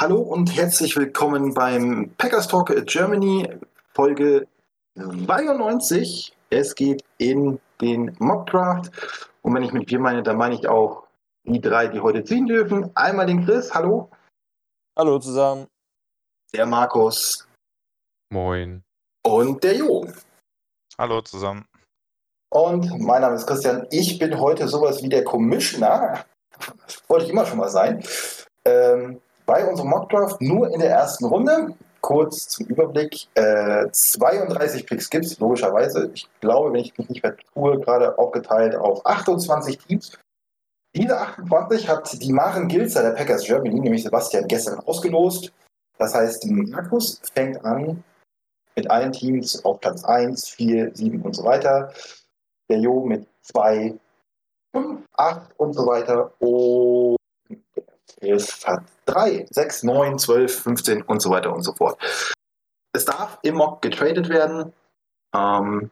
Hallo und herzlich willkommen beim Packers Talk Germany Folge 92. Es geht in den Mock Draft. Und wenn ich mit wir meine, dann meine ich auch die drei, die heute ziehen dürfen. Einmal den Chris, hallo. Hallo zusammen. Der Markus. Moin. Und der Jo. Hallo zusammen. Und mein Name ist Christian. Ich bin heute sowas wie der Commissioner. Wollte ich immer schon mal sein. Ähm, bei unserem Mockdraft nur in der ersten Runde. Kurz zum Überblick. Äh, 32 Picks gibt es, logischerweise. Ich glaube, wenn ich mich nicht vertue, gerade aufgeteilt auf 28 Teams. Diese 28 hat die Maren Gilzer der Packers Germany, nämlich Sebastian, gestern ausgelost. Das heißt, Markus fängt an mit allen Teams auf Platz 1, 4, 7 und so weiter. Der Jo mit 2, 5, 8 und so weiter. Und es hat 3, 6, 9, 12, 15 und so weiter und so fort. Es darf im Mock getradet werden. Ähm,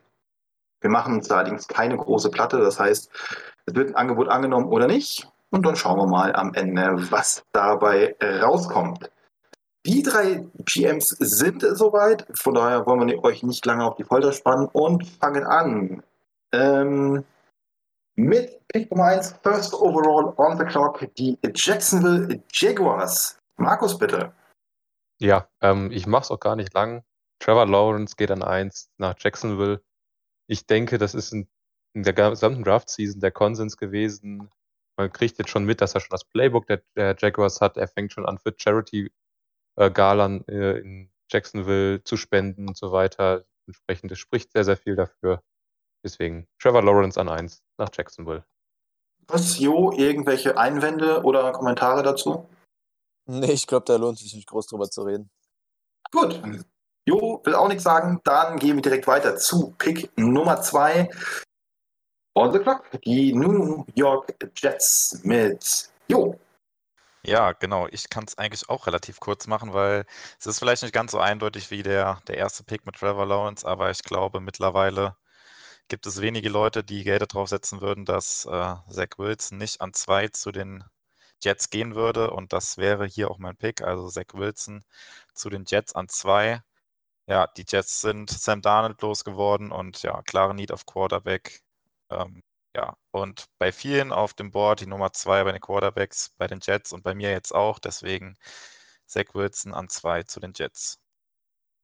wir machen uns allerdings keine große Platte. Das heißt, es wird ein Angebot angenommen oder nicht. Und dann schauen wir mal am Ende, was dabei rauskommt. Die drei GMs sind soweit. Von daher wollen wir euch nicht lange auf die Folter spannen und fangen an. Ähm, mit Pick Nummer 1, First Overall on the Clock, die Jacksonville Jaguars. Markus, bitte. Ja, ähm, ich mache es auch gar nicht lang. Trevor Lawrence geht an 1 nach Jacksonville. Ich denke, das ist in, in der gesamten Draft-Season der Konsens gewesen. Man kriegt jetzt schon mit, dass er schon das Playbook der, der Jaguars hat. Er fängt schon an für Charity-Galan äh, äh, in Jacksonville zu spenden und so weiter. Entsprechend, es spricht sehr, sehr viel dafür. Deswegen Trevor Lawrence an 1 nach Jacksonville. Was, Jo, irgendwelche Einwände oder Kommentare dazu? Nee, ich glaube, da lohnt sich nicht groß drüber zu reden. Gut. Jo, will auch nichts sagen. Dann gehen wir direkt weiter zu Pick Nummer 2. On the clock. Die New York Jets mit Jo. Ja, genau. Ich kann es eigentlich auch relativ kurz machen, weil es ist vielleicht nicht ganz so eindeutig wie der, der erste Pick mit Trevor Lawrence, aber ich glaube mittlerweile gibt es wenige Leute, die Geld darauf setzen würden, dass äh, Zach Wilson nicht an zwei zu den Jets gehen würde. Und das wäre hier auch mein Pick. Also Zach Wilson zu den Jets an zwei. Ja, die Jets sind Sam Darnold losgeworden und ja, klare Need auf Quarterback. Ähm, ja, und bei vielen auf dem Board die Nummer zwei bei den Quarterbacks, bei den Jets und bei mir jetzt auch. Deswegen Zach Wilson an zwei zu den Jets.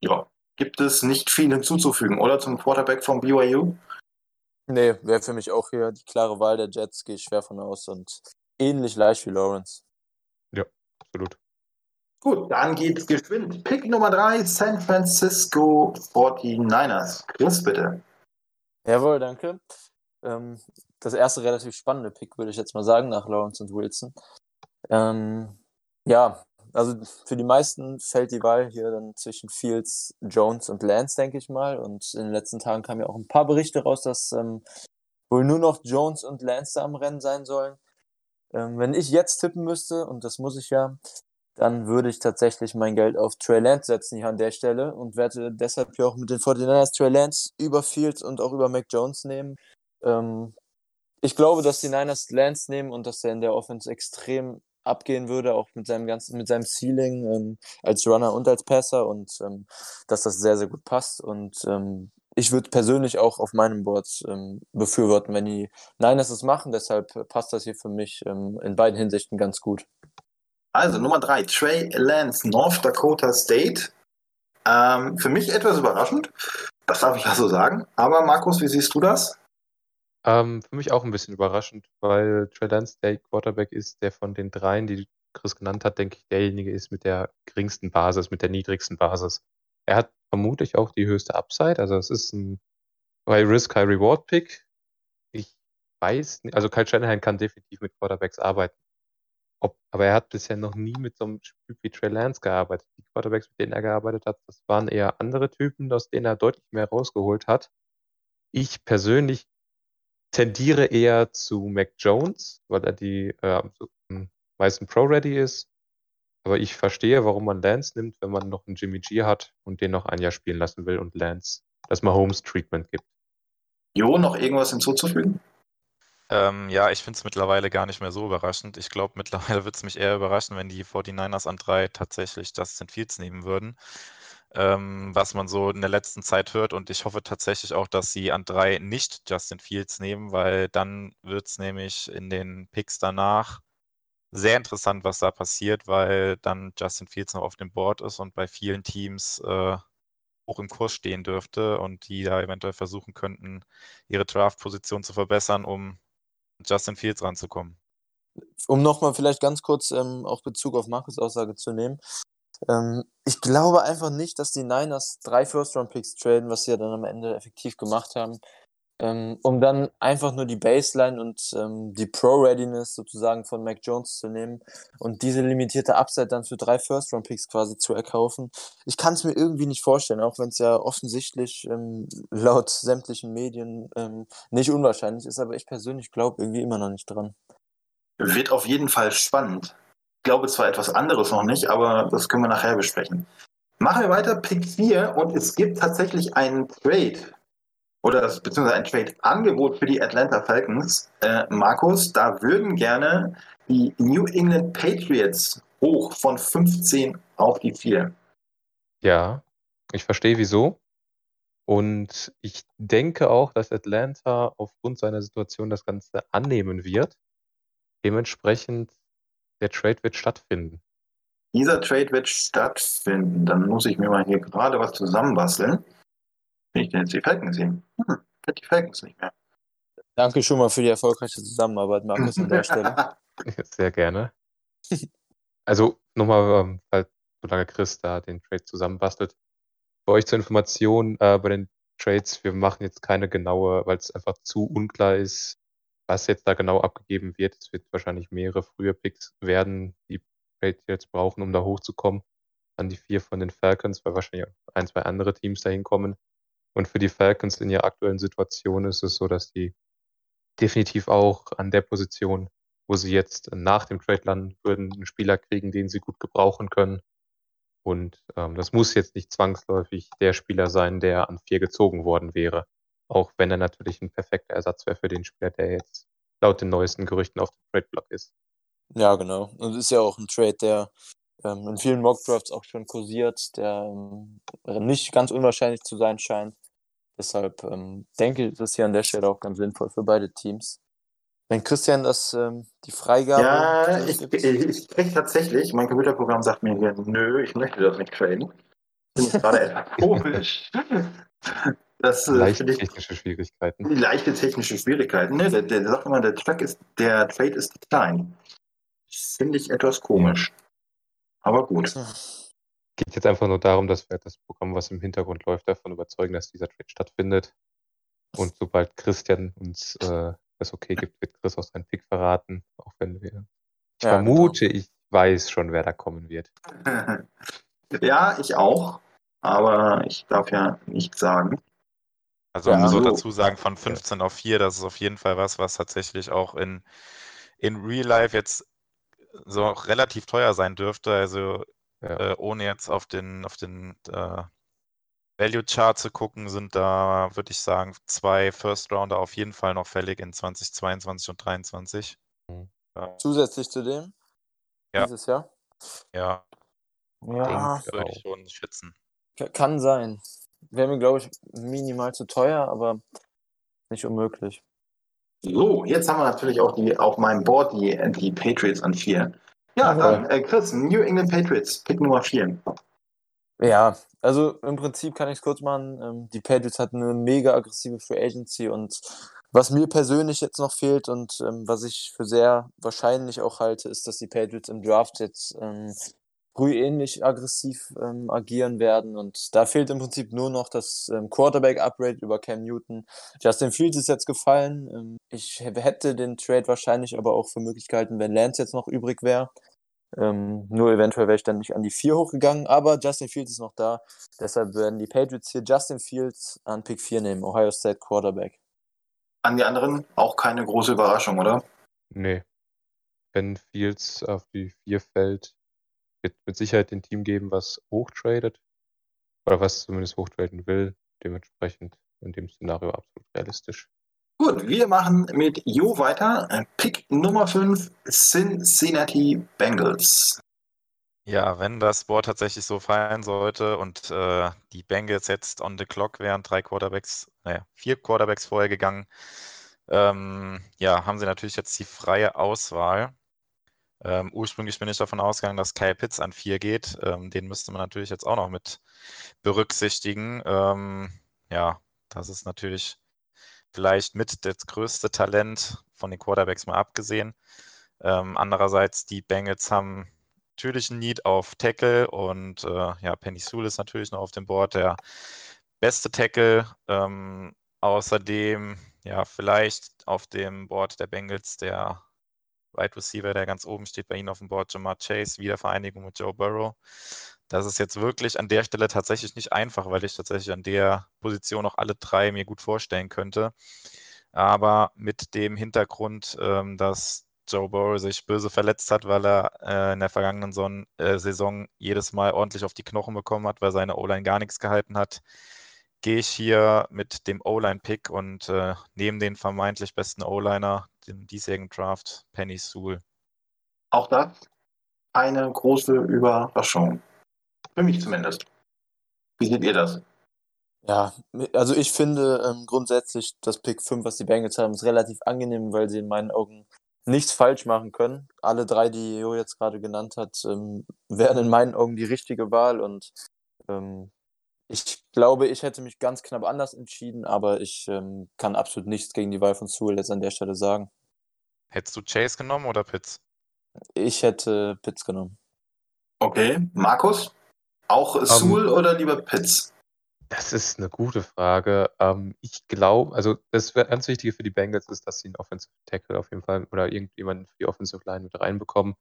Ja, gibt es nicht viel hinzuzufügen, oder zum Quarterback von BYU? Nee, wäre für mich auch hier die klare Wahl der Jets, gehe ich schwer von aus und ähnlich leicht wie Lawrence. Ja, absolut. Gut, dann geht's geschwind. Pick Nummer 3, San Francisco 49ers. Chris, bitte. Jawohl, danke. Ähm, das erste relativ spannende Pick, würde ich jetzt mal sagen, nach Lawrence und Wilson. Ähm, ja, also für die meisten fällt die Wahl hier dann zwischen Fields, Jones und Lance, denke ich mal. Und in den letzten Tagen kamen ja auch ein paar Berichte raus, dass ähm, wohl nur noch Jones und Lance da am Rennen sein sollen. Ähm, wenn ich jetzt tippen müsste, und das muss ich ja, dann würde ich tatsächlich mein Geld auf Trey Lance setzen hier an der Stelle und werde deshalb hier auch mit den 49ers Trey Lance über Fields und auch über Mac Jones nehmen. Ähm, ich glaube, dass die Niners Lance nehmen und dass er in der Offense extrem abgehen würde, auch mit seinem ganzen, mit seinem Ceiling ähm, als Runner und als Passer und ähm, dass das sehr, sehr gut passt. Und ähm, ich würde persönlich auch auf meinem Board ähm, befürworten, wenn die Niners es machen. Deshalb passt das hier für mich ähm, in beiden Hinsichten ganz gut. Also Nummer drei, Trey Lance, North Dakota State. Ähm, für mich etwas überraschend, das darf ich ja so sagen. Aber Markus, wie siehst du das? Ähm, für mich auch ein bisschen überraschend, weil Trey Lance der Quarterback ist, der von den dreien, die Chris genannt hat, denke ich, derjenige ist mit der geringsten Basis, mit der niedrigsten Basis. Er hat vermutlich auch die höchste Upside, also es ist ein High Risk, High Reward Pick. Ich weiß nicht, also Kyle Shanahan kann definitiv mit Quarterbacks arbeiten. ob, aber er hat bisher noch nie mit so einem Typ wie Trey Lance gearbeitet. Die Quarterbacks, mit denen er gearbeitet hat, das waren eher andere Typen, aus denen er deutlich mehr rausgeholt hat. Ich persönlich tendiere eher zu Mac Jones, weil er die äh, am meisten Pro-Ready ist. Aber ich verstehe, warum man Lance nimmt, wenn man noch einen Jimmy G hat und den noch ein Jahr spielen lassen will und Lance das Mahomes Treatment gibt. Jo, noch irgendwas hinzuzufügen? Ähm, ja, ich finde es mittlerweile gar nicht mehr so überraschend. Ich glaube, mittlerweile würde es mich eher überraschen, wenn die 49ers an drei tatsächlich Justin Fields nehmen würden. Ähm, was man so in der letzten Zeit hört. Und ich hoffe tatsächlich auch, dass sie an drei nicht Justin Fields nehmen, weil dann wird es nämlich in den Picks danach sehr interessant, was da passiert, weil dann Justin Fields noch auf dem Board ist und bei vielen Teams äh, hoch im Kurs stehen dürfte und die da eventuell versuchen könnten, ihre Draft-Position zu verbessern, um Justin Fields ranzukommen. Um nochmal vielleicht ganz kurz ähm, auch Bezug auf Markus Aussage zu nehmen. Ähm, ich glaube einfach nicht, dass die Niners drei First-Round-Picks traden, was sie ja dann am Ende effektiv gemacht haben, ähm, um dann einfach nur die Baseline und ähm, die Pro-Readiness sozusagen von Mac Jones zu nehmen und diese limitierte Upside dann für drei First-Round-Picks quasi zu erkaufen. Ich kann es mir irgendwie nicht vorstellen, auch wenn es ja offensichtlich ähm, laut sämtlichen Medien ähm, nicht unwahrscheinlich ist, aber ich persönlich glaube irgendwie immer noch nicht dran. Wird auf jeden Fall spannend. Glaube zwar etwas anderes noch nicht, aber das können wir nachher besprechen. Machen wir weiter, Pick 4 und es gibt tatsächlich einen Trade oder beziehungsweise ein Trade-Angebot für die Atlanta Falcons. Äh, Markus, da würden gerne die New England Patriots hoch von 15 auf die 4. Ja, ich verstehe wieso. Und ich denke auch, dass Atlanta aufgrund seiner Situation das Ganze annehmen wird. Dementsprechend, der Trade wird stattfinden. Dieser Trade wird stattfinden. Dann muss ich mir mal hier gerade was zusammenbasteln. Wenn ich denn jetzt die Falcons sehen? Hm, die Falcons nicht mehr. Danke schon mal für die erfolgreiche Zusammenarbeit, Markus, an der Stelle. Sehr gerne. Also nochmal, ähm, weil solange Chris da den Trade zusammenbastelt. Für euch zur Information, äh, bei den Trades, wir machen jetzt keine genaue, weil es einfach zu unklar ist, was jetzt da genau abgegeben wird. Es wird wahrscheinlich mehrere frühe Picks werden, die jetzt brauchen, um da hochzukommen. An die vier von den Falcons, weil wahrscheinlich ein, zwei andere Teams da hinkommen. Und für die Falcons in ihrer aktuellen Situation ist es so, dass die definitiv auch an der Position, wo sie jetzt nach dem Trade landen würden, einen Spieler kriegen, den sie gut gebrauchen können. Und ähm, das muss jetzt nicht zwangsläufig der Spieler sein, der an vier gezogen worden wäre. Auch wenn er natürlich ein perfekter Ersatz wäre für den Spieler, der jetzt laut den neuesten Gerüchten auf dem Trade-Block ist. Ja, genau. Und es ist ja auch ein Trade, der ähm, in vielen Mockdrafts auch schon kursiert, der ähm, nicht ganz unwahrscheinlich zu sein scheint. Deshalb ähm, denke ich, das ist hier an der Stelle auch ganz sinnvoll für beide Teams. Wenn Christian das ähm, die Freigabe. Ja, ich, ich, ich kriege tatsächlich, mein Computerprogramm sagt mir hier, nö, ich möchte das nicht traden. Finde ich gerade etwas komisch. Das, äh, leichte ich, technische Schwierigkeiten. Leichte technische Schwierigkeiten. Ne? Der, der, sagt immer, der, Track ist, der Trade ist klein. Finde ich etwas komisch. Aber gut. Geht jetzt einfach nur darum, dass wir das Programm, was im Hintergrund läuft, davon überzeugen, dass dieser Trade stattfindet. Und sobald Christian uns äh, das okay gibt, wird Chris auch seinen Pick verraten. Auch wenn wir. Ich ja, vermute, genau. ich weiß schon, wer da kommen wird. ja, ich auch. Aber ich darf ja nichts sagen. Also man ja, muss dazu sagen, von 15 auf 4, das ist auf jeden Fall was, was tatsächlich auch in, in Real Life jetzt so relativ teuer sein dürfte. Also ja. Äh, ohne jetzt auf den, auf den äh, Value Chart zu gucken, sind da, würde ich sagen, zwei First Rounder auf jeden Fall noch fällig in 2022 und 2023. Mhm. Ja. Zusätzlich zu dem? Ja. Dieses Jahr? Ja. Ja. Würde ich schon schätzen. Kann sein. Wäre mir, glaube ich, minimal zu teuer, aber nicht unmöglich. So, jetzt haben wir natürlich auch die auf meinem Board die, die Patriots an vier. Ja, dann äh, Chris, New England Patriots, Pick Nummer 4. Ja, also im Prinzip kann ich es kurz machen. Ähm, die Patriots hatten eine mega aggressive Free Agency und was mir persönlich jetzt noch fehlt und ähm, was ich für sehr wahrscheinlich auch halte, ist, dass die Patriots im Draft jetzt ähm, früh ähnlich aggressiv ähm, agieren werden. Und da fehlt im Prinzip nur noch das ähm, Quarterback-Upgrade über Cam Newton. Justin Fields ist jetzt gefallen. Ähm, ich hätte den Trade wahrscheinlich aber auch für Möglichkeiten, wenn Lance jetzt noch übrig wäre. Ähm, nur eventuell wäre ich dann nicht an die 4 hochgegangen, aber Justin Fields ist noch da. Deshalb werden die Patriots hier Justin Fields an Pick 4 nehmen, Ohio State Quarterback. An die anderen auch keine große Überraschung, oder? Nee. Wenn Fields auf die 4 fällt, wird mit Sicherheit ein Team geben, was hochtradet. Oder was zumindest hochtraden will. Dementsprechend in dem Szenario absolut realistisch. Gut, wir machen mit Jo weiter. Pick Nummer 5, Cincinnati Bengals. Ja, wenn das Board tatsächlich so fallen sollte und äh, die Bengals jetzt on the clock wären, drei Quarterbacks, naja, vier Quarterbacks vorher gegangen, ähm, ja, haben sie natürlich jetzt die freie Auswahl. Ähm, ursprünglich bin ich davon ausgegangen, dass Kyle Pitts an vier geht. Ähm, den müsste man natürlich jetzt auch noch mit berücksichtigen. Ähm, ja, das ist natürlich vielleicht mit das größte Talent von den Quarterbacks mal abgesehen. Ähm, andererseits, die Bengals haben natürlich ein Need auf Tackle und äh, ja, Penny Sewell ist natürlich noch auf dem Board der beste Tackle. Ähm, außerdem, ja, vielleicht auf dem Board der Bengals der Wide Receiver, der ganz oben steht bei Ihnen auf dem Board, Jamar Chase, Wiedervereinigung mit Joe Burrow. Das ist jetzt wirklich an der Stelle tatsächlich nicht einfach, weil ich tatsächlich an der Position auch alle drei mir gut vorstellen könnte. Aber mit dem Hintergrund, ähm, dass Joe Burrow sich böse verletzt hat, weil er äh, in der vergangenen Son äh, Saison jedes Mal ordentlich auf die Knochen bekommen hat, weil seine O-Line gar nichts gehalten hat, gehe ich hier mit dem O-Line-Pick und äh, neben den vermeintlich besten O-Liner, dem diesjährigen Draft, Penny Sewell. Auch das eine große Überraschung. Für mich zumindest. Wie seht ihr das? Ja, also ich finde ähm, grundsätzlich das Pick 5, was die Bengals haben, ist relativ angenehm, weil sie in meinen Augen nichts falsch machen können. Alle drei, die Jo jetzt gerade genannt hat, ähm, wären in meinen Augen die richtige Wahl und ähm, ich glaube, ich hätte mich ganz knapp anders entschieden, aber ich ähm, kann absolut nichts gegen die Wahl von Sewell jetzt an der Stelle sagen. Hättest du Chase genommen oder Pitts? Ich hätte Pitts genommen. Okay, Markus? Auch um, Sewell oder lieber Pitts? Das ist eine gute Frage. Ähm, ich glaube, also das ganz Wichtige für die Bengals ist, dass sie einen Offensive Tackle auf jeden Fall oder irgendjemanden für die Offensive Line mit reinbekommen.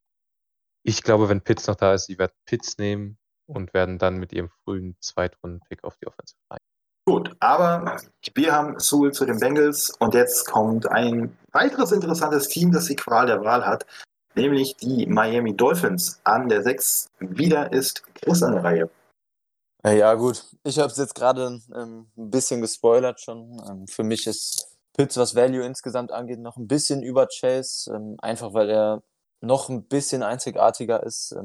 Ich glaube, wenn Pitts noch da ist, sie werden Pitts nehmen und werden dann mit ihrem frühen Zweitrunden-Pick auf die Offensive Line. Gut, aber wir haben Sewell zu den Bengals und jetzt kommt ein weiteres interessantes Team, das die Qual der Wahl hat, nämlich die Miami Dolphins. An der 6 wieder ist Chris an der Reihe. Ja, gut. Ich habe es jetzt gerade ähm, ein bisschen gespoilert schon. Ähm, für mich ist Pitts, was Value insgesamt angeht, noch ein bisschen über Chase. Ähm, einfach weil er noch ein bisschen einzigartiger ist.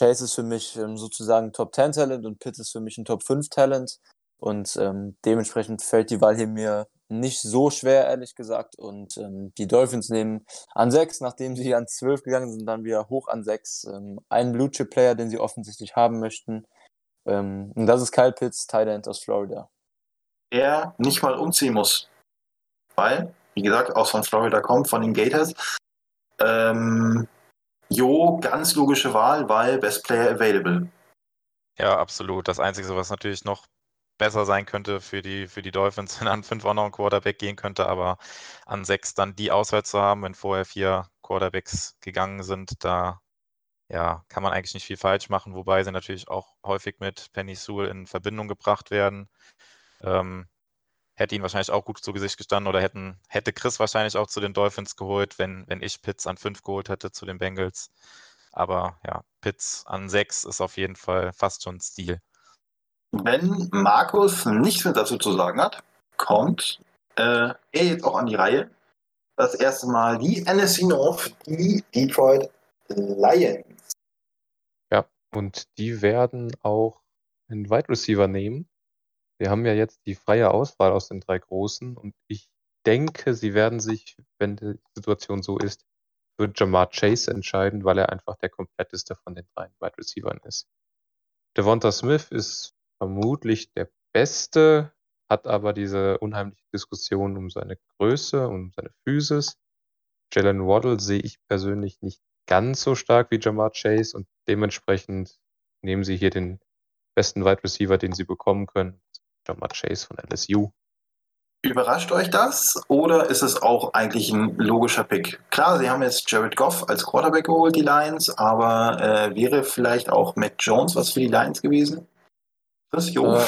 Chase ist für mich ähm, sozusagen Top 10 Talent und Pitts ist für mich ein Top 5 Talent. Und ähm, dementsprechend fällt die Wahl hier mir nicht so schwer, ehrlich gesagt. Und ähm, die Dolphins nehmen an 6, nachdem sie an 12 gegangen sind, dann wieder hoch an 6. Ähm, einen Blue Chip Player, den sie offensichtlich haben möchten. Ähm, und das ist Kyle Pitts, Tight End aus Florida. Er nicht mal umziehen muss. Weil, wie gesagt, aus von Florida kommt, von den Gators. Ähm, Jo, ganz logische Wahl, weil Best Player Available. Ja, absolut. Das Einzige, was natürlich noch besser sein könnte für die, für die Dolphins, wenn an fünf auch noch ein Quarterback gehen könnte, aber an sechs dann die Auswahl zu haben, wenn vorher vier Quarterbacks gegangen sind, da ja, kann man eigentlich nicht viel falsch machen, wobei sie natürlich auch häufig mit Penny Sewell in Verbindung gebracht werden. Ähm, hätte ihn wahrscheinlich auch gut zu Gesicht gestanden oder hätten, hätte Chris wahrscheinlich auch zu den Dolphins geholt, wenn, wenn ich Pitts an fünf geholt hätte zu den Bengals. Aber ja, Pitts an sechs ist auf jeden Fall fast schon Stil. Wenn Markus nichts mehr dazu zu sagen hat, kommt äh, er jetzt auch an die Reihe. Das erste Mal die NSC North, die Detroit Lions. Ja, und die werden auch einen Wide Receiver nehmen. Wir haben ja jetzt die freie Auswahl aus den drei Großen und ich denke, sie werden sich, wenn die Situation so ist, für Jamar Chase entscheiden, weil er einfach der kompletteste von den drei Wide Receivers ist. Devonta Smith ist vermutlich der Beste, hat aber diese unheimliche Diskussion um seine Größe, um seine Physis. Jalen Waddle sehe ich persönlich nicht ganz so stark wie Jamar Chase und Dementsprechend nehmen sie hier den besten Wide Receiver, den sie bekommen können. Jamar Chase von LSU. Überrascht euch das oder ist es auch eigentlich ein logischer Pick? Klar, sie haben jetzt Jared Goff als Quarterback geholt, die Lions, aber äh, wäre vielleicht auch Matt Jones was für die Lions gewesen? Das jo. Äh,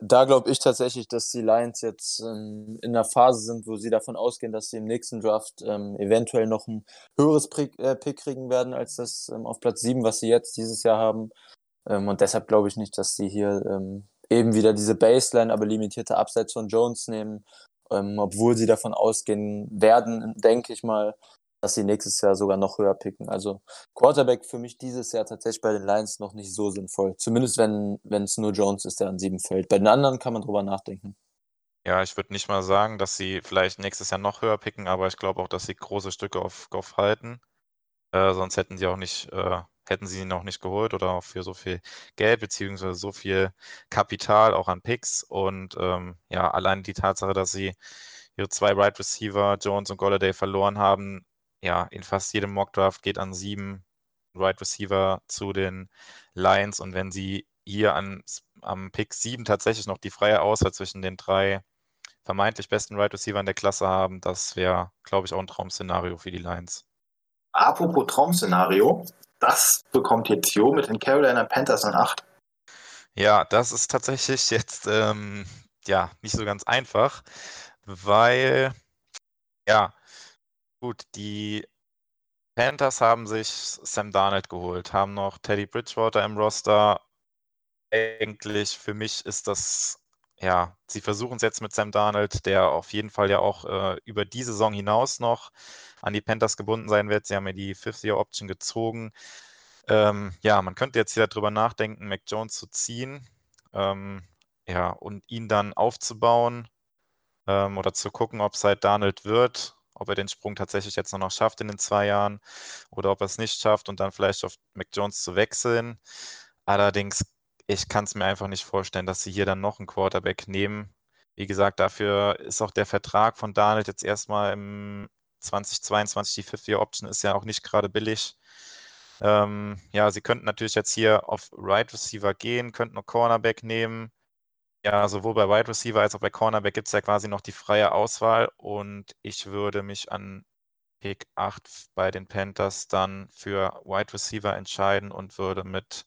da glaube ich tatsächlich, dass die Lions jetzt ähm, in einer Phase sind, wo sie davon ausgehen, dass sie im nächsten Draft ähm, eventuell noch ein höheres Pick, äh, Pick kriegen werden als das ähm, auf Platz 7, was sie jetzt dieses Jahr haben. Ähm, und deshalb glaube ich nicht, dass sie hier ähm, eben wieder diese Baseline, aber limitierte Abseits von Jones nehmen, ähm, obwohl sie davon ausgehen werden, denke ich mal, dass sie nächstes Jahr sogar noch höher picken. Also Quarterback für mich dieses Jahr tatsächlich bei den Lions noch nicht so sinnvoll. Zumindest wenn es nur Jones ist, der an sieben fällt. Bei den anderen kann man drüber nachdenken. Ja, ich würde nicht mal sagen, dass sie vielleicht nächstes Jahr noch höher picken, aber ich glaube auch, dass sie große Stücke auf Goff halten. Äh, sonst hätten sie auch nicht äh, hätten sie ihn noch nicht geholt oder auch für so viel Geld beziehungsweise so viel Kapital auch an Picks. Und ähm, ja, allein die Tatsache, dass sie ihre zwei Wide right Receiver, Jones und Golladay, verloren haben, ja, in fast jedem Mockdraft geht an sieben Wide right Receiver zu den Lions. Und wenn sie hier an, am Pick 7 tatsächlich noch die freie Auswahl zwischen den drei vermeintlich besten Wide right Receiver in der Klasse haben, das wäre, glaube ich, auch ein Traum-Szenario für die Lions. Apropos Traum-Szenario, das bekommt jetzt Jo mit den Carolina Panthers an 8. Ja, das ist tatsächlich jetzt ähm, ja nicht so ganz einfach, weil ja, gut, die Panthers haben sich Sam Darnold geholt, haben noch Teddy Bridgewater im Roster. Eigentlich für mich ist das ja, sie versuchen es jetzt mit Sam Darnold, der auf jeden Fall ja auch äh, über die Saison hinaus noch an die Panthers gebunden sein wird. Sie haben ja die Fifth-Year-Option gezogen. Ähm, ja, man könnte jetzt wieder darüber nachdenken, Mac Jones zu ziehen ähm, ja, und ihn dann aufzubauen ähm, oder zu gucken, ob es halt Darnold wird, ob er den Sprung tatsächlich jetzt noch schafft in den zwei Jahren oder ob er es nicht schafft und dann vielleicht auf Mac Jones zu wechseln. Allerdings, ich kann es mir einfach nicht vorstellen, dass sie hier dann noch einen Quarterback nehmen. Wie gesagt, dafür ist auch der Vertrag von Darnold jetzt erstmal im 2022 die Fifth-Year-Option ist ja auch nicht gerade billig. Ähm, ja, sie könnten natürlich jetzt hier auf Right Receiver gehen, könnten noch Cornerback nehmen. Ja, sowohl bei Wide Receiver als auch bei Cornerback gibt es ja quasi noch die freie Auswahl und ich würde mich an Pick 8 bei den Panthers dann für Wide Receiver entscheiden und würde mit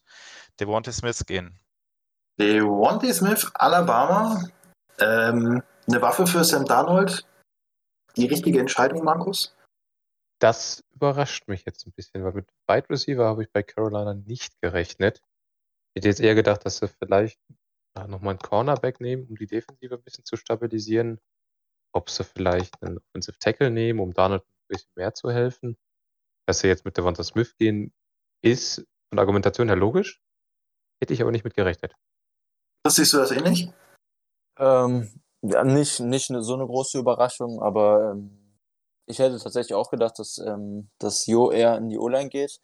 Devontae Smith gehen. Devontae Smith, Alabama, ähm, eine Waffe für Sam Darnold, die richtige Entscheidung, Markus? Das überrascht mich jetzt ein bisschen, weil mit Wide Receiver habe ich bei Carolina nicht gerechnet. Ich hätte jetzt eher gedacht, dass sie vielleicht nochmal einen Cornerback nehmen, um die Defensive ein bisschen zu stabilisieren. Ob sie vielleicht einen Offensive Tackle nehmen, um da noch ein bisschen mehr zu helfen. Dass sie jetzt mit Devonta Smith gehen, ist von der Argumentation her logisch. Hätte ich aber nicht mit gerechnet. Was siehst du das ähnlich? Ähm, ja, nicht, nicht so eine große Überraschung, aber ähm, ich hätte tatsächlich auch gedacht, dass, ähm, dass Jo eher in die O-Line geht.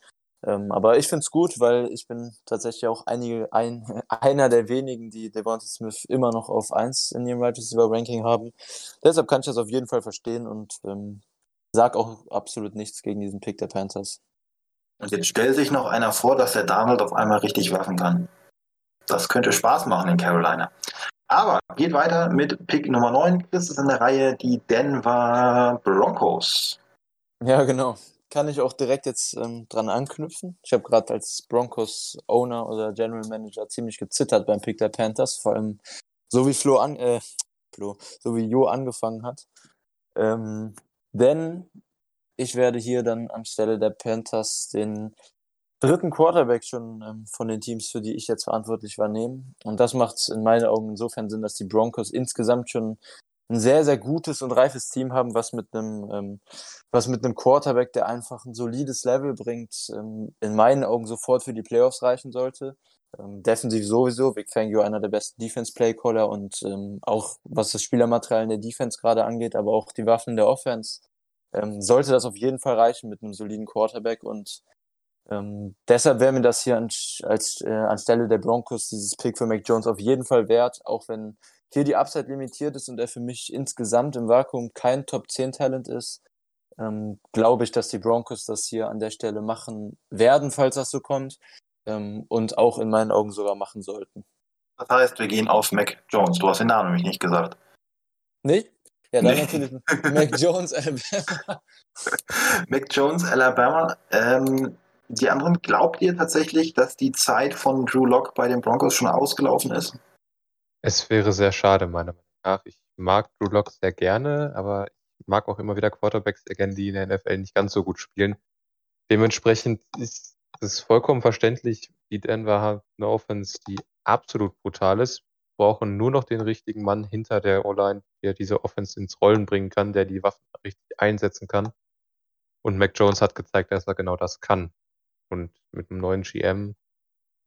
Ähm, aber ich finde es gut, weil ich bin tatsächlich auch einige, ein, einer der wenigen, die Devonta Smith immer noch auf 1 in ihrem Right Receiver Ranking haben. Deshalb kann ich das auf jeden Fall verstehen und ähm, sag auch absolut nichts gegen diesen Pick der Panthers. Und jetzt stellt sich noch einer vor, dass der Donald auf einmal richtig werfen kann. Das könnte Spaß machen in Carolina. Aber geht weiter mit Pick Nummer 9. Das ist in der Reihe die Denver Broncos. Ja, genau. Kann ich auch direkt jetzt ähm, dran anknüpfen. Ich habe gerade als Broncos Owner oder General Manager ziemlich gezittert beim Pick der Panthers, vor allem so wie Flo an, äh, Flo, so wie Jo angefangen hat. Ähm, denn ich werde hier dann anstelle der Panthers den dritten Quarterback schon ähm, von den Teams, für die ich jetzt verantwortlich war, nehmen. Und das macht in meinen Augen insofern Sinn, dass die Broncos insgesamt schon ein sehr, sehr gutes und reifes Team haben, was mit einem, ähm, was mit einem Quarterback, der einfach ein solides Level bringt, ähm, in meinen Augen sofort für die Playoffs reichen sollte. Ähm, defensiv sowieso, Vic Fangio einer der besten Defense-Playcaller und ähm, auch was das Spielermaterial in der Defense gerade angeht, aber auch die Waffen der Offense, ähm, sollte das auf jeden Fall reichen mit einem soliden Quarterback und ähm, deshalb wäre mir das hier an, als, äh, anstelle der Broncos dieses Pick für Mac Jones auf jeden Fall wert, auch wenn hier die Upside limitiert ist und er für mich insgesamt im Vakuum kein Top 10 Talent ist. ähm, glaube ich, dass die Broncos das hier an der Stelle machen werden, falls das so kommt. Ähm, und auch in meinen Augen sogar machen sollten. Das heißt, wir gehen auf Mac Jones. Du hast den Namen nämlich nicht gesagt. Nicht? Ja, dann Nee. natürlich Mac Jones, Alabama. Mac Jones, Alabama. Ähm, die anderen, glaubt ihr tatsächlich, dass die Zeit von Drew Lock bei den Broncos schon ausgelaufen ist? Es wäre sehr schade, meiner Meinung nach. Ich mag Drew Lock sehr gerne, aber ich mag auch immer wieder Quarterbacks sehr die in der NFL nicht ganz so gut spielen. Dementsprechend ist es vollkommen verständlich, die Denver haben eine Offense, die absolut brutal ist, brauchen nur noch den richtigen Mann hinter der O-Line, der diese Offense ins Rollen bringen kann, der die Waffen richtig einsetzen kann. Und Mac Jones hat gezeigt, dass er genau das kann. Und mit einem neuen GM,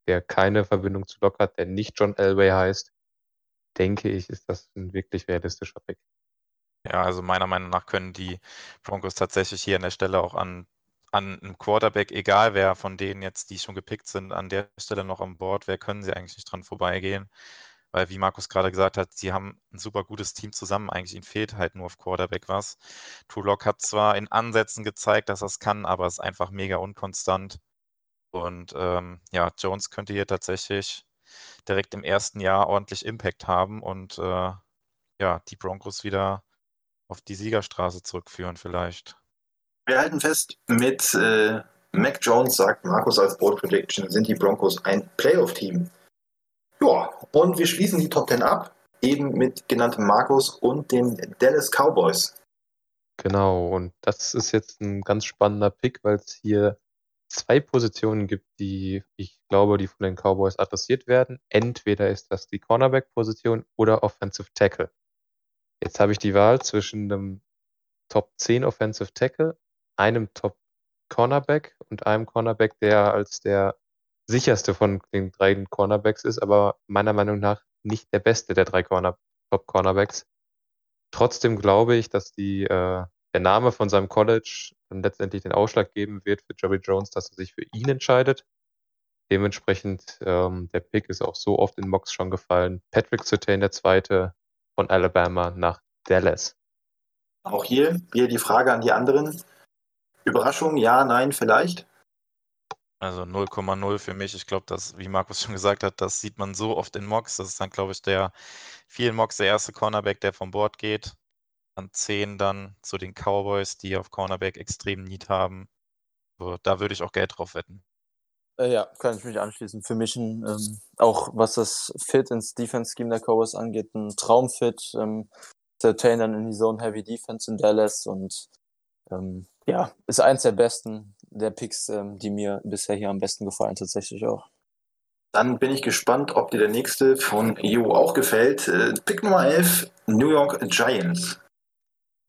der keine Verbindung zu Lock hat, der nicht John Elway heißt, denke ich, ist das ein wirklich realistischer Pick. Ja, also meiner Meinung nach können die Broncos tatsächlich hier an der Stelle auch an, an einem Quarterback, egal wer von denen jetzt, die schon gepickt sind, an der Stelle noch an Bord, wer können sie eigentlich nicht dran vorbeigehen? Weil, wie Markus gerade gesagt hat, sie haben ein super gutes Team zusammen. Eigentlich ihnen fehlt halt nur auf Quarterback was. True Lock hat zwar in Ansätzen gezeigt, dass er es kann, aber ist einfach mega unkonstant. Und ähm, ja, Jones könnte hier tatsächlich direkt im ersten Jahr ordentlich Impact haben und äh, ja, die Broncos wieder auf die Siegerstraße zurückführen vielleicht. Wir halten fest, mit äh, Mac Jones, sagt Markus als Board Prediction, sind die Broncos ein Playoff-Team. Ja, und wir schließen die Top 10 ab, eben mit genanntem Markus und den Dallas Cowboys. Genau, und das ist jetzt ein ganz spannender Pick, weil es hier zwei Positionen gibt, die ich glaube, die von den Cowboys adressiert werden. Entweder ist das die Cornerback-Position oder Offensive Tackle. Jetzt habe ich die Wahl zwischen einem Top 10 Offensive Tackle, einem Top Cornerback und einem Cornerback, der als der sicherste von den drei Cornerbacks ist, aber meiner Meinung nach nicht der beste der drei Corner Top Cornerbacks. Trotzdem glaube ich, dass die, äh, der Name von seinem College dann letztendlich den Ausschlag geben wird für Jerry Jones, dass er sich für ihn entscheidet. Dementsprechend, ähm, der Pick ist auch so oft in Mocks schon gefallen. Patrick Surtain, der Zweite von Alabama nach Dallas. Auch hier wieder die Frage an die anderen. Überraschung, ja, nein, vielleicht. Also 0,0 für mich. Ich glaube, dass, wie Markus schon gesagt hat, das sieht man so oft in Mocks. Das ist dann, glaube ich, der vielen Mocks der erste Cornerback, der vom Board geht. An 10 dann zu den Cowboys, die auf Cornerback extrem Need haben. So, da würde ich auch Geld drauf wetten. Äh, ja, kann ich mich anschließen. Für mich ein, ähm, auch was das Fit ins Defense-Scheme der Cowboys angeht, ein Traumfit. Ähm, Certain dann in die Zone Heavy Defense in Dallas und ähm, ja, ist eins der besten der Picks, ähm, die mir bisher hier am besten gefallen, tatsächlich auch. Dann bin ich gespannt, ob dir der nächste von Jo auch gefällt. Äh, Pick Nummer 11, New York Giants.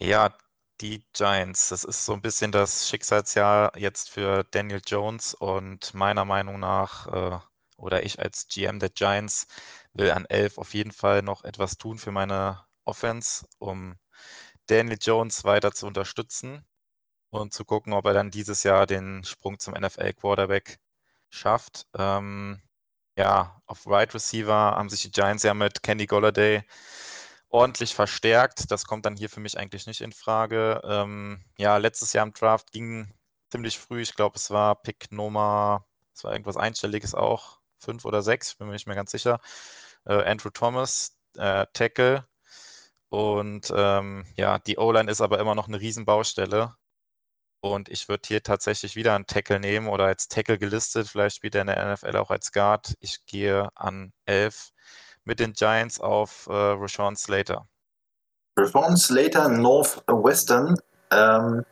Ja, die Giants, das ist so ein bisschen das Schicksalsjahr jetzt für Daniel Jones und meiner Meinung nach, äh, oder ich als GM der Giants, will an 11 auf jeden Fall noch etwas tun für meine Offense, um Daniel Jones weiter zu unterstützen und zu gucken, ob er dann dieses Jahr den Sprung zum NFL-Quarterback schafft. Ähm, ja, auf Wide Receiver haben sich die Giants ja mit Kenny Golladay ordentlich verstärkt. Das kommt dann hier für mich eigentlich nicht in Frage. Ähm, ja, letztes Jahr im Draft ging ziemlich früh, ich glaube, es war Pick Nummer, es war irgendwas Einstelliges auch, fünf oder sechs, bin mir nicht mehr ganz sicher. Äh, Andrew Thomas, äh, Tackle. Und ähm, ja, die O-Line ist aber immer noch eine Riesenbaustelle. Und ich würde hier tatsächlich wieder einen Tackle nehmen oder als Tackle gelistet. Vielleicht spielt er in der NFL auch als Guard. Ich gehe an 11 mit den Giants auf äh, Rashawn Slater. Rashawn Slater, Northwestern. Ähm,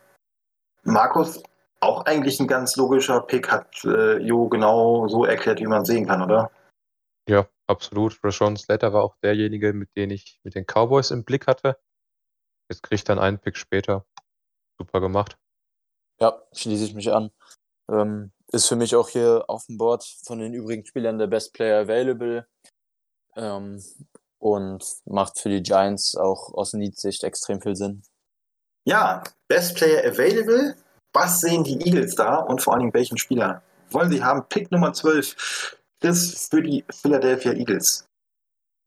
Markus, auch eigentlich ein ganz logischer Pick, hat äh, Jo genau so erklärt, wie man sehen kann, oder? Ja, absolut. Rashawn Slater war auch derjenige, mit dem ich mit den Cowboys im Blick hatte. Jetzt kriegt dann einen Pick später. Super gemacht. Ja, schließe ich mich an. Ähm, ist für mich auch hier auf dem Board von den übrigen Spielern der Best Player Available. Ähm, und macht für die Giants auch aus Need-Sicht extrem viel Sinn. Ja, Best Player Available. Was sehen die Eagles da und vor allen Dingen welchen Spieler wollen sie haben? Pick Nummer 12 ist für die Philadelphia Eagles.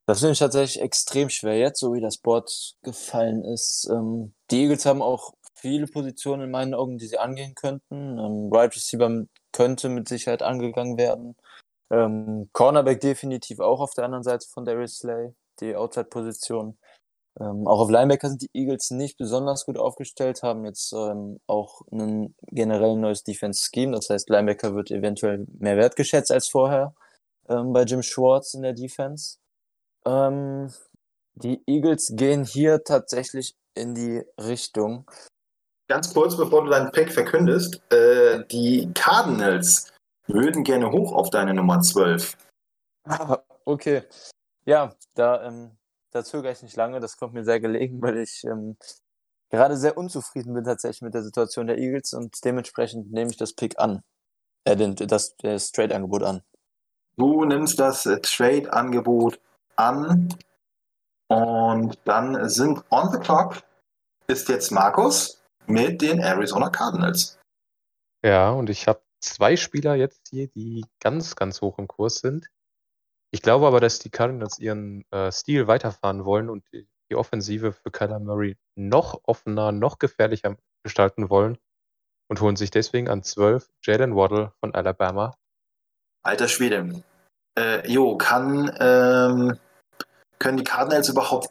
Das finde ich tatsächlich extrem schwer jetzt, so wie das Board gefallen ist. Ähm, die Eagles haben auch viele Positionen in meinen Augen, die sie angehen könnten. Ähm, Wide Receiver könnte mit Sicherheit angegangen werden. Ähm, Cornerback definitiv auch auf der anderen Seite von Darius Slay, die Outside-Position. Ähm, auch auf Linebacker sind die Eagles nicht besonders gut aufgestellt, haben jetzt ähm, auch ein generell neues Defense-Scheme. Das heißt, Linebacker wird eventuell mehr wertgeschätzt als vorher ähm, bei Jim Schwartz in der Defense. Ähm, die Eagles gehen hier tatsächlich in die Richtung. Ganz kurz, bevor du deinen Pick verkündest, äh, die Cardinals würden gerne hoch auf deine Nummer 12. okay. Ja, da ähm, da zögere ich nicht lange. Das kommt mir sehr gelegen, weil ich ähm, gerade sehr unzufrieden bin tatsächlich mit der Situation der Eagles und dementsprechend nehme ich das Pick an. Äh, den, das, das Trade-Angebot an. Du nimmst das äh, Trade-Angebot an und dann sind on the clock ist jetzt Markus mit den Arizona Cardinals. Ja, und ich habe zwei Spieler jetzt hier, die ganz, ganz hoch im Kurs sind. Ich glaube aber, dass die Cardinals ihren äh, Stil weiterfahren wollen und die, die Offensive für Kyler Murray noch offener, noch gefährlicher gestalten wollen und holen sich deswegen an 12 Jalen Waddle von Alabama. Alter Schwede. Äh, jo, kann, ähm, können die Cardinals überhaupt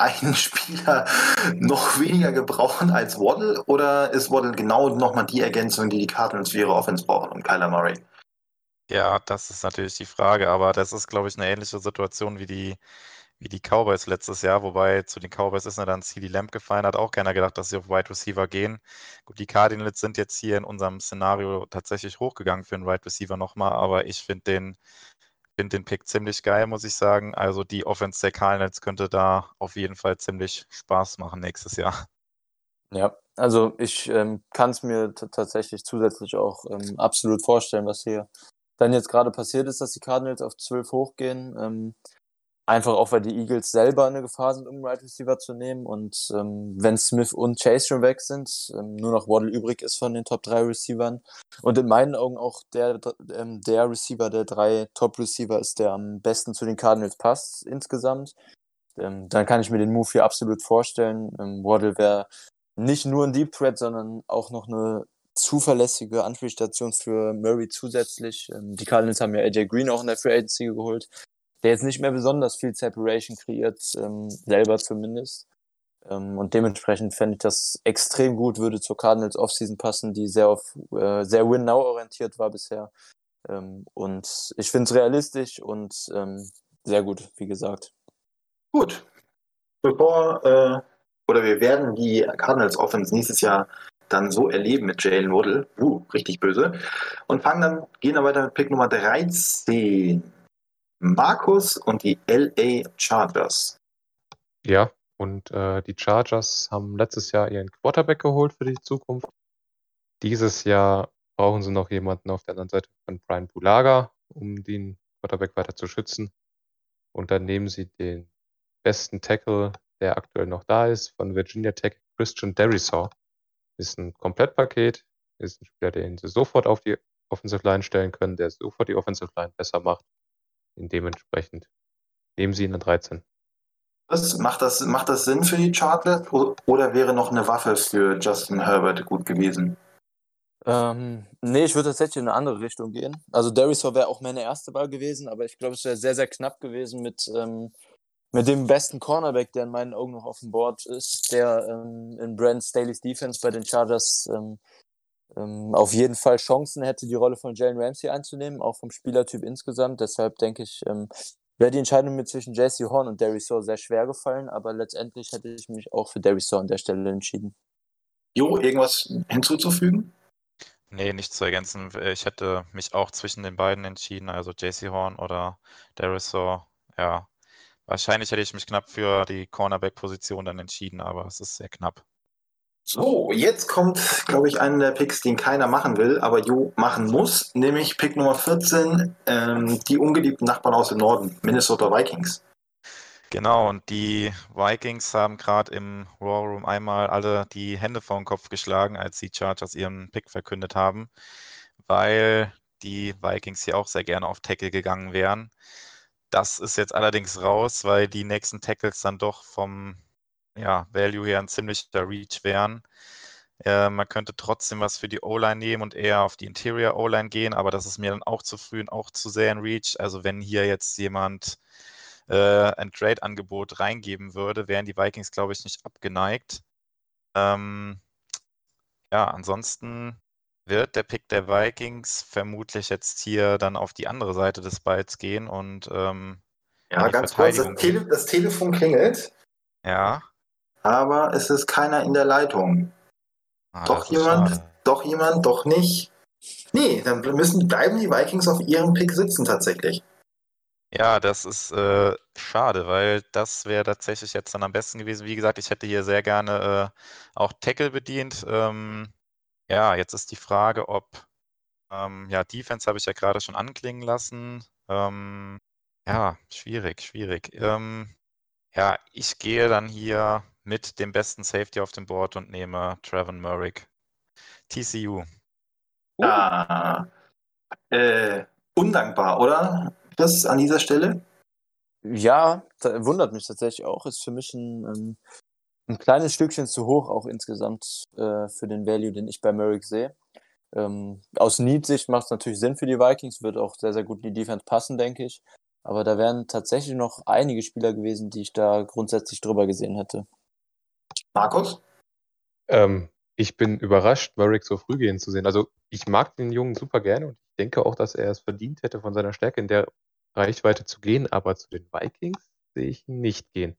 irgendeinen Spieler noch weniger gebrauchen als Waddle oder ist Waddle genau nochmal die Ergänzung, die die Cardinals für ihre Offense brauchen und Kyler Murray? Ja, das ist natürlich die Frage, aber das ist, glaube ich, eine ähnliche Situation wie die, wie die Cowboys letztes Jahr, wobei zu den Cowboys ist ja dann CD Lamb gefallen, hat auch keiner gedacht, dass sie auf Wide Receiver gehen. Gut, die Cardinals sind jetzt hier in unserem Szenario tatsächlich hochgegangen für einen Wide Receiver nochmal, aber ich finde den, find den Pick ziemlich geil, muss ich sagen. Also die Offense der Cardinals könnte da auf jeden Fall ziemlich Spaß machen nächstes Jahr. Ja, also ich ähm, kann es mir tatsächlich zusätzlich auch ähm, absolut vorstellen, was hier dann jetzt gerade passiert ist, dass die Cardinals auf 12 hochgehen. Ähm, einfach auch, weil die Eagles selber eine Gefahr sind, um einen Right Receiver zu nehmen. Und ähm, wenn Smith und Chase schon weg sind, ähm, nur noch Waddle übrig ist von den Top 3 Receivern. Und in meinen Augen auch der, ähm, der Receiver der drei Top Receiver ist, der am besten zu den Cardinals passt insgesamt. Ähm, dann kann ich mir den Move hier absolut vorstellen. Ähm, Waddle wäre nicht nur ein Deep Threat, sondern auch noch eine zuverlässige Anspielstation für Murray zusätzlich. Ähm, die Cardinals haben ja AJ Green auch in der Free Agency geholt, der jetzt nicht mehr besonders viel Separation kreiert, ähm, selber zumindest. Ähm, und dementsprechend fände ich das extrem gut, würde zur Cardinals Offseason passen, die sehr auf äh, sehr Win-Now orientiert war bisher. Ähm, und ich finde es realistisch und ähm, sehr gut, wie gesagt. Gut. Bevor, äh, oder wir werden die Cardinals Offense nächstes Jahr dann so erleben mit Jalen Waddle. Uh, richtig böse. Und fangen dann, gehen dann weiter mit Pick Nummer 13. Markus und die LA Chargers. Ja, und äh, die Chargers haben letztes Jahr ihren Quarterback geholt für die Zukunft. Dieses Jahr brauchen sie noch jemanden auf der anderen Seite von Brian Bulaga, um den Quarterback weiter zu schützen. Und dann nehmen sie den besten Tackle, der aktuell noch da ist, von Virginia Tech, Christian Derisaw. Ist ein Komplettpaket, ist ein Spieler, den sie sofort auf die Offensive Line stellen können, der sofort die Offensive Line besser macht. Dementsprechend nehmen sie ihn an 13. Was, macht, das, macht das Sinn für die Chartlet oder wäre noch eine Waffe für Justin Herbert gut gewesen? Ähm, nee, ich würde tatsächlich in eine andere Richtung gehen. Also Darisaw wäre auch meine erste Wahl gewesen, aber ich glaube, es wäre sehr, sehr knapp gewesen mit ähm, mit dem besten Cornerback, der in meinen Augen noch auf dem Board ist, der ähm, in Brand Staley's Defense bei den Chargers ähm, ähm, auf jeden Fall Chancen hätte, die Rolle von Jalen Ramsey einzunehmen, auch vom Spielertyp insgesamt. Deshalb denke ich, ähm, wäre die Entscheidung mit zwischen JC Horn und Darius Saw sehr schwer gefallen, aber letztendlich hätte ich mich auch für Darius Saw an der Stelle entschieden. Jo, irgendwas hinzuzufügen? Nee, nichts zu ergänzen. Ich hätte mich auch zwischen den beiden entschieden, also JC Horn oder Darius Saw. Ja, Wahrscheinlich hätte ich mich knapp für die Cornerback-Position dann entschieden, aber es ist sehr knapp. So, jetzt kommt, glaube ich, einer der Picks, den keiner machen will, aber Jo machen muss, nämlich Pick Nummer 14, ähm, die ungeliebten Nachbarn aus dem Norden, Minnesota Vikings. Genau, und die Vikings haben gerade im War Room einmal alle die Hände vor den Kopf geschlagen, als die Chargers ihren Pick verkündet haben, weil die Vikings hier auch sehr gerne auf Tackle gegangen wären. Das ist jetzt allerdings raus, weil die nächsten Tackles dann doch vom ja, Value hier ein ziemlicher Reach wären. Äh, man könnte trotzdem was für die O-Line nehmen und eher auf die Interior O-Line gehen, aber das ist mir dann auch zu früh und auch zu sehr in Reach. Also wenn hier jetzt jemand äh, ein Trade-Angebot reingeben würde, wären die Vikings, glaube ich, nicht abgeneigt. Ähm, ja, ansonsten wird der Pick der Vikings vermutlich jetzt hier dann auf die andere Seite des Balls gehen und ähm, ja, ganz kurz, das, Tele das Telefon klingelt. Ja. Aber es ist keiner in der Leitung. Ah, doch jemand, schade. doch jemand, doch nicht. Nee, dann müssen, bleiben die Vikings auf ihrem Pick sitzen tatsächlich. Ja, das ist äh, schade, weil das wäre tatsächlich jetzt dann am besten gewesen. Wie gesagt, ich hätte hier sehr gerne äh, auch Tackle bedient. Ähm, ja, jetzt ist die Frage, ob ähm, ja, Defense habe ich ja gerade schon anklingen lassen. Ähm, ja, schwierig, schwierig. Ähm, ja, ich gehe dann hier mit dem besten Safety auf dem Board und nehme Trevor Murrick. TCU. Ah, äh, undankbar, oder? das an dieser Stelle? Ja, wundert mich tatsächlich auch. Ist für mich ein, ähm, ein kleines Stückchen zu hoch, auch insgesamt äh, für den Value, den ich bei Merrick sehe. Ähm, aus Need-Sicht macht es natürlich Sinn für die Vikings, wird auch sehr, sehr gut in die Defense passen, denke ich. Aber da wären tatsächlich noch einige Spieler gewesen, die ich da grundsätzlich drüber gesehen hätte. Markus? Ähm, ich bin überrascht, Merrick so früh gehen zu sehen. Also ich mag den Jungen super gerne und ich denke auch, dass er es verdient hätte, von seiner Stärke in der Reichweite zu gehen, aber zu den Vikings sehe ich ihn nicht gehen.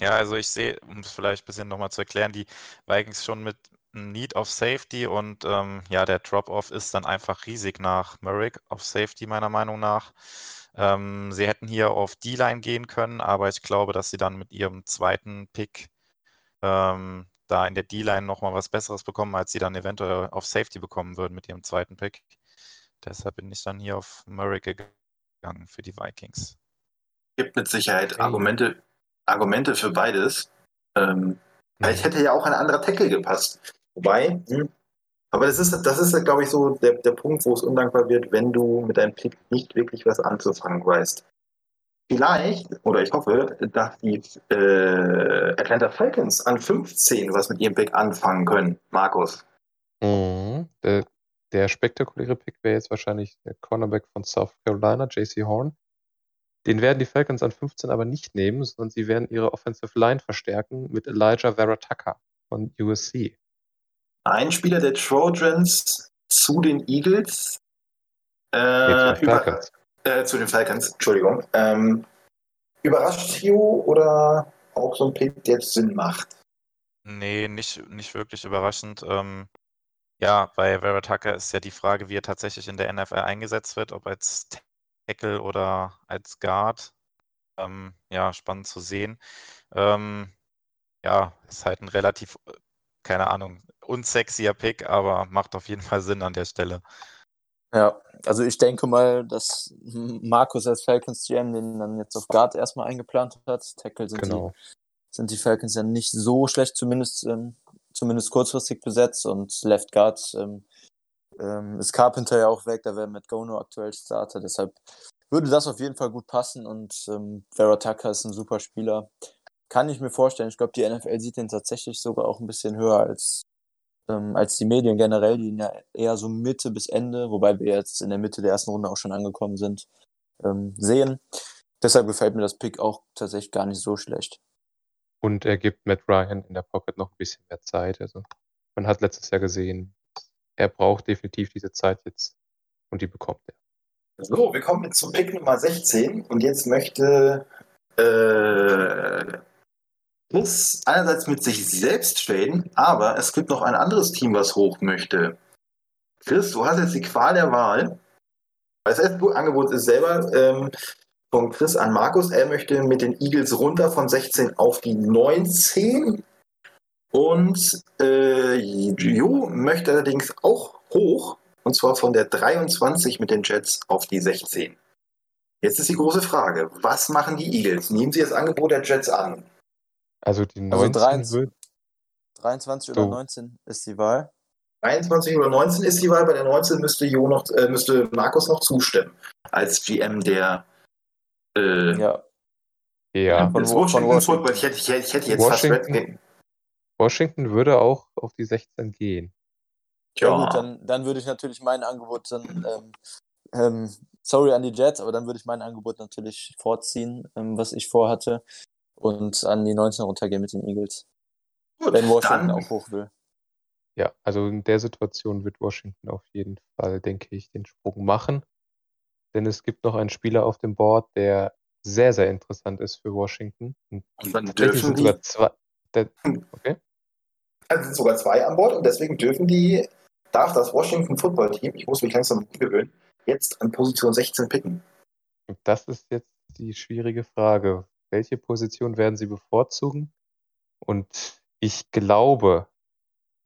Ja, also ich sehe, um es vielleicht ein bisschen nochmal zu erklären, die Vikings schon mit Need of Safety und ähm, ja, der Drop-Off ist dann einfach riesig nach Merrick auf Safety, meiner Meinung nach. Ähm, sie hätten hier auf D-Line gehen können, aber ich glaube, dass sie dann mit ihrem zweiten Pick ähm, da in der D-Line nochmal was Besseres bekommen, als sie dann eventuell auf Safety bekommen würden mit ihrem zweiten Pick. Deshalb bin ich dann hier auf Murray gegangen für die Vikings. Gibt mit Sicherheit okay. Argumente, Argumente für beides. Ähm, vielleicht hätte ja auch ein anderer Tackle gepasst. Wobei, hm, aber das ist, das ist glaube ich, so der, der Punkt, wo es undankbar wird, wenn du mit deinem Pick nicht wirklich was anzufangen weißt. Vielleicht, oder ich hoffe, dass die äh, Atlanta Falcons an 15 was mit ihrem Pick anfangen können. Markus. Mhm. Der, der spektakuläre Pick wäre jetzt wahrscheinlich der Cornerback von South Carolina, JC Horn. Den werden die Falcons an 15 aber nicht nehmen, sondern sie werden ihre Offensive Line verstärken mit Elijah Vera Tucker von USC. Ein Spieler der Trojans zu den Eagles. Äh, über, äh, zu den Falcons, Entschuldigung. Ähm, überrascht Theo oder auch so ein Pick, der jetzt Sinn macht? Nee, nicht, nicht wirklich überraschend. Ähm, ja, bei Vera Tucker ist ja die Frage, wie er tatsächlich in der NFL eingesetzt wird, ob als Tackle oder als Guard. Ähm, ja, spannend zu sehen. Ähm, ja, ist halt ein relativ, äh, keine Ahnung, unsexier Pick, aber macht auf jeden Fall Sinn an der Stelle. Ja, also ich denke mal, dass Markus als Falcons GM den dann jetzt auf Guard erstmal eingeplant hat. Tackle sind, genau. die, sind die Falcons ja nicht so schlecht, zumindest, ähm, zumindest kurzfristig besetzt. Und Left Guard ähm, ähm, ist Carpenter ja auch weg, da wäre Matt Gono aktuell Starter. Deshalb würde das auf jeden Fall gut passen. Und ähm, Vera Tucker ist ein super Spieler. Kann ich mir vorstellen. Ich glaube, die NFL sieht den tatsächlich sogar auch ein bisschen höher als ähm, als die Medien generell, die ja eher so Mitte bis Ende, wobei wir jetzt in der Mitte der ersten Runde auch schon angekommen sind, ähm, sehen. Deshalb gefällt mir das Pick auch tatsächlich gar nicht so schlecht. Und er gibt Matt Ryan in der Pocket noch ein bisschen mehr Zeit. Also man hat letztes Jahr gesehen, er braucht definitiv diese Zeit jetzt und die bekommt er. So, wir kommen jetzt zum Pick Nummer 16 und jetzt möchte äh, muss einerseits mit sich selbst traden, aber es gibt noch ein anderes Team, was hoch möchte. Chris, du hast jetzt die Qual der Wahl. Das erste Angebot ist selber ähm, von Chris an Markus. Er möchte mit den Eagles runter von 16 auf die 19. Und äh, Jo möchte allerdings auch hoch, und zwar von der 23 mit den Jets auf die 16. Jetzt ist die große Frage, was machen die Eagles? Nehmen sie das Angebot der Jets an? Also die 19 also 23, 23 oder so. 19 ist die Wahl. 23 oder 19 ist die Wahl. Bei der 19 müsste, jo noch, äh, müsste Markus noch zustimmen. Als GM der. Äh, ja. Ja. Von Washington von Football, ich hätte, ich hätte, ich hätte jetzt fast Washington. Red Washington würde auch auf die 16 gehen. Ja, gut, dann, dann würde ich natürlich mein Angebot dann, ähm, ähm, sorry an die Jets, aber dann würde ich mein Angebot natürlich vorziehen, ähm, was ich vorhatte, und an die 19 runtergehen mit den Eagles. Gut, Wenn Washington dann, auch hoch will. Ja, also in der Situation wird Washington auf jeden Fall, denke ich, den Sprung machen. Denn es gibt noch einen Spieler auf dem Board, der sehr, sehr interessant ist für Washington. Und Und dann dürfen sind die- sogar zwei. Der, okay. es sind sogar zwei an Bord und deswegen dürfen die, darf das Washington Football Team, ich muss mich langsam gewöhnen, jetzt an Position 16 picken. Und das ist jetzt die schwierige Frage. Welche Position werden sie bevorzugen? Und ich glaube,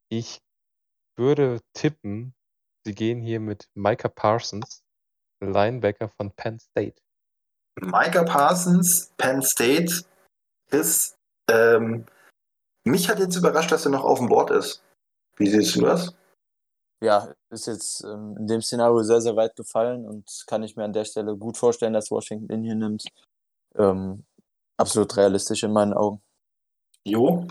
ich würde tippen, sie gehen hier mit Micah Parsons, Linebacker von Penn State. Micah Parsons, Penn State, ist, ähm, mich hat jetzt überrascht, dass er noch auf dem Board ist. Wie siehst du das? Ja, ist jetzt ähm, in dem Szenario sehr, sehr weit gefallen und kann ich mir an der Stelle gut vorstellen, dass Washington ihn hier nimmt. Ähm, absolut realistisch in meinen Augen. Jo,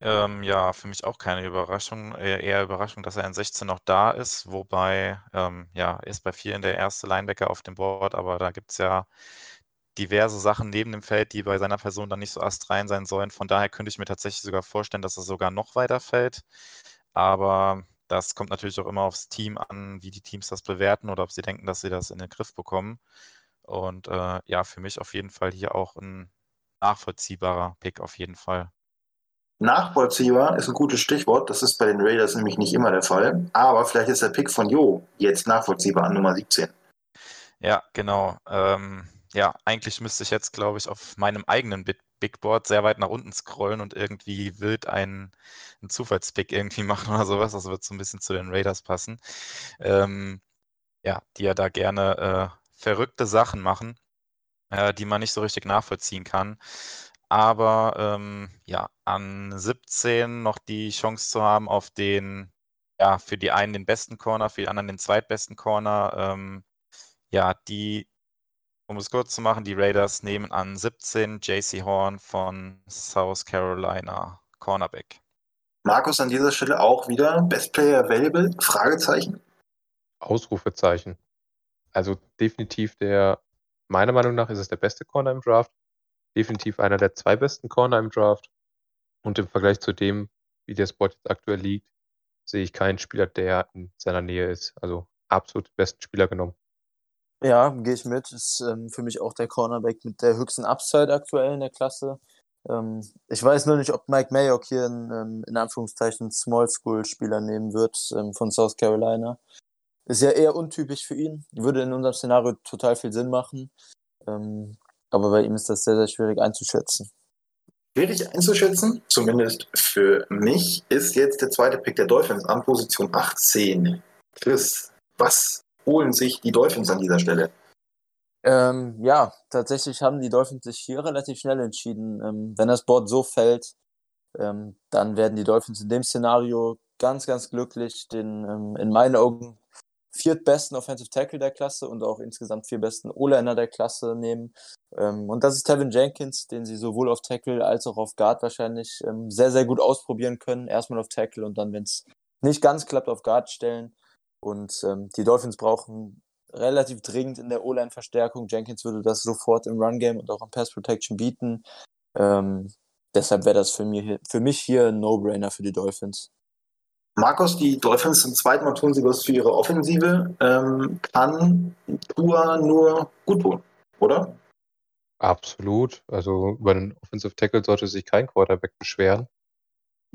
Ähm, ja, für mich auch keine Überraschung. Eher, eher Überraschung, dass er in 16 noch da ist. Wobei, ähm, ja, er ist bei vielen der erste Linebacker auf dem Board, aber da gibt es ja diverse Sachen neben dem Feld, die bei seiner Person dann nicht so astrein sein sollen. Von daher könnte ich mir tatsächlich sogar vorstellen, dass er sogar noch weiter fällt. Aber das kommt natürlich auch immer aufs Team an, wie die Teams das bewerten oder ob sie denken, dass sie das in den Griff bekommen. Und äh, ja, für mich auf jeden Fall hier auch ein nachvollziehbarer Pick auf jeden Fall. nachvollziehbar ist ein gutes Stichwort. Das ist bei den Raiders nämlich nicht immer der Fall. Aber vielleicht ist der Pick von Jo jetzt nachvollziehbar an Nummer 17. Ja, genau. Ähm, ja, eigentlich müsste ich jetzt, glaube ich, auf meinem eigenen Bit Big Board sehr weit nach unten scrollen und irgendwie wild einen, einen Zufallspick irgendwie machen oder sowas. Das wird so ein bisschen zu den Raiders passen. Ähm, ja, die ja da gerne äh, verrückte Sachen machen, äh, die man nicht so richtig nachvollziehen kann. Aber ähm, ja, an 17 noch die Chance zu haben auf den, ja, für die einen den besten Corner, für die anderen den zweitbesten Corner. Ähm, ja, die, um es kurz zu machen, die Raiders nehmen an 17 JC Horn von South Carolina Cornerback. Markus an dieser Stelle auch wieder Best Player Available? Fragezeichen. Ausrufezeichen. Also definitiv der, meiner Meinung nach ist es der beste Corner im Draft. Definitiv einer der zwei besten Corner im Draft. Und im Vergleich zu dem, wie der Spot jetzt aktuell liegt, sehe ich keinen Spieler, der in seiner Nähe ist. Also absolut besten Spieler genommen. Ja, gehe ich mit. Ist ähm, für mich auch der Cornerback mit der höchsten Upside aktuell in der Klasse. Ähm, ich weiß nur nicht, ob Mike Mayock hier einen, ähm, in Anführungszeichen Small School Spieler nehmen wird ähm, von South Carolina. Ist ja eher untypisch für ihn. Würde in unserem Szenario total viel Sinn machen. Ähm, aber bei ihm ist das sehr, sehr schwierig einzuschätzen. Schwierig einzuschätzen, zumindest für mich, ist jetzt der zweite Pick der Dolphins an Position 18. Chris, was holen sich die Dolphins an dieser Stelle? Ähm, ja, tatsächlich haben die Dolphins sich hier relativ schnell entschieden. Ähm, wenn das Board so fällt, ähm, dann werden die Dolphins in dem Szenario ganz, ganz glücklich den ähm, in meinen Augen viertbesten Offensive Tackle der Klasse und auch insgesamt vier besten O-Liner der Klasse nehmen. Ähm, und das ist Tevin Jenkins, den sie sowohl auf Tackle als auch auf Guard wahrscheinlich ähm, sehr, sehr gut ausprobieren können. Erstmal auf Tackle und dann, wenn es nicht ganz klappt, auf Guard stellen. Und ähm, die Dolphins brauchen relativ dringend in der O-Line Verstärkung. Jenkins würde das sofort im Run-Game und auch im Pass Protection bieten. Ähm, deshalb wäre das für, mir für mich hier ein No-Brainer für die Dolphins. Markus, die Dolphins zum zweiten Mal tun sie was für ihre Offensive. Ähm, kann Tua nur gut tun, oder? Absolut. Also über den Offensive Tackle sollte sich kein Quarterback beschweren.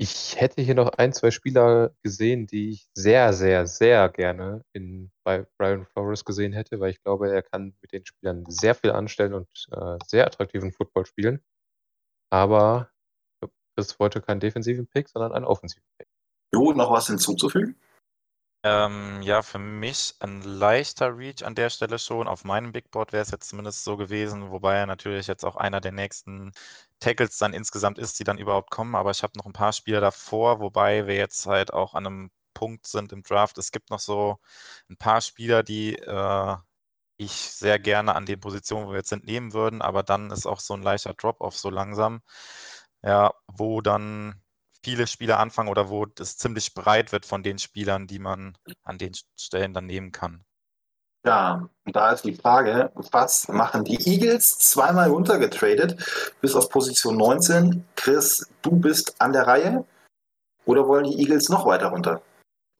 Ich hätte hier noch ein, zwei Spieler gesehen, die ich sehr, sehr, sehr gerne in, bei Brian Flores gesehen hätte, weil ich glaube, er kann mit den Spielern sehr viel anstellen und äh, sehr attraktiven Football spielen. Aber Chris wollte keinen defensiven Pick, sondern einen offensiven Pick. Jo, noch was hinzuzufügen? Ähm, ja, für mich ein leichter Reach an der Stelle schon. Auf meinem Big Board wäre es jetzt zumindest so gewesen, wobei er natürlich jetzt auch einer der nächsten Tackles dann insgesamt ist, die dann überhaupt kommen. Aber ich habe noch ein paar Spieler davor, wobei wir jetzt halt auch an einem Punkt sind im Draft. Es gibt noch so ein paar Spieler, die äh, ich sehr gerne an den Positionen, wo wir jetzt sind, nehmen würden, aber dann ist auch so ein leichter Drop-off so langsam, ja, wo dann viele Spieler anfangen oder wo es ziemlich breit wird von den Spielern, die man an den Stellen dann nehmen kann. Ja, da ist die Frage, was machen die Eagles? Zweimal runtergetradet bis auf Position 19. Chris, du bist an der Reihe. Oder wollen die Eagles noch weiter runter?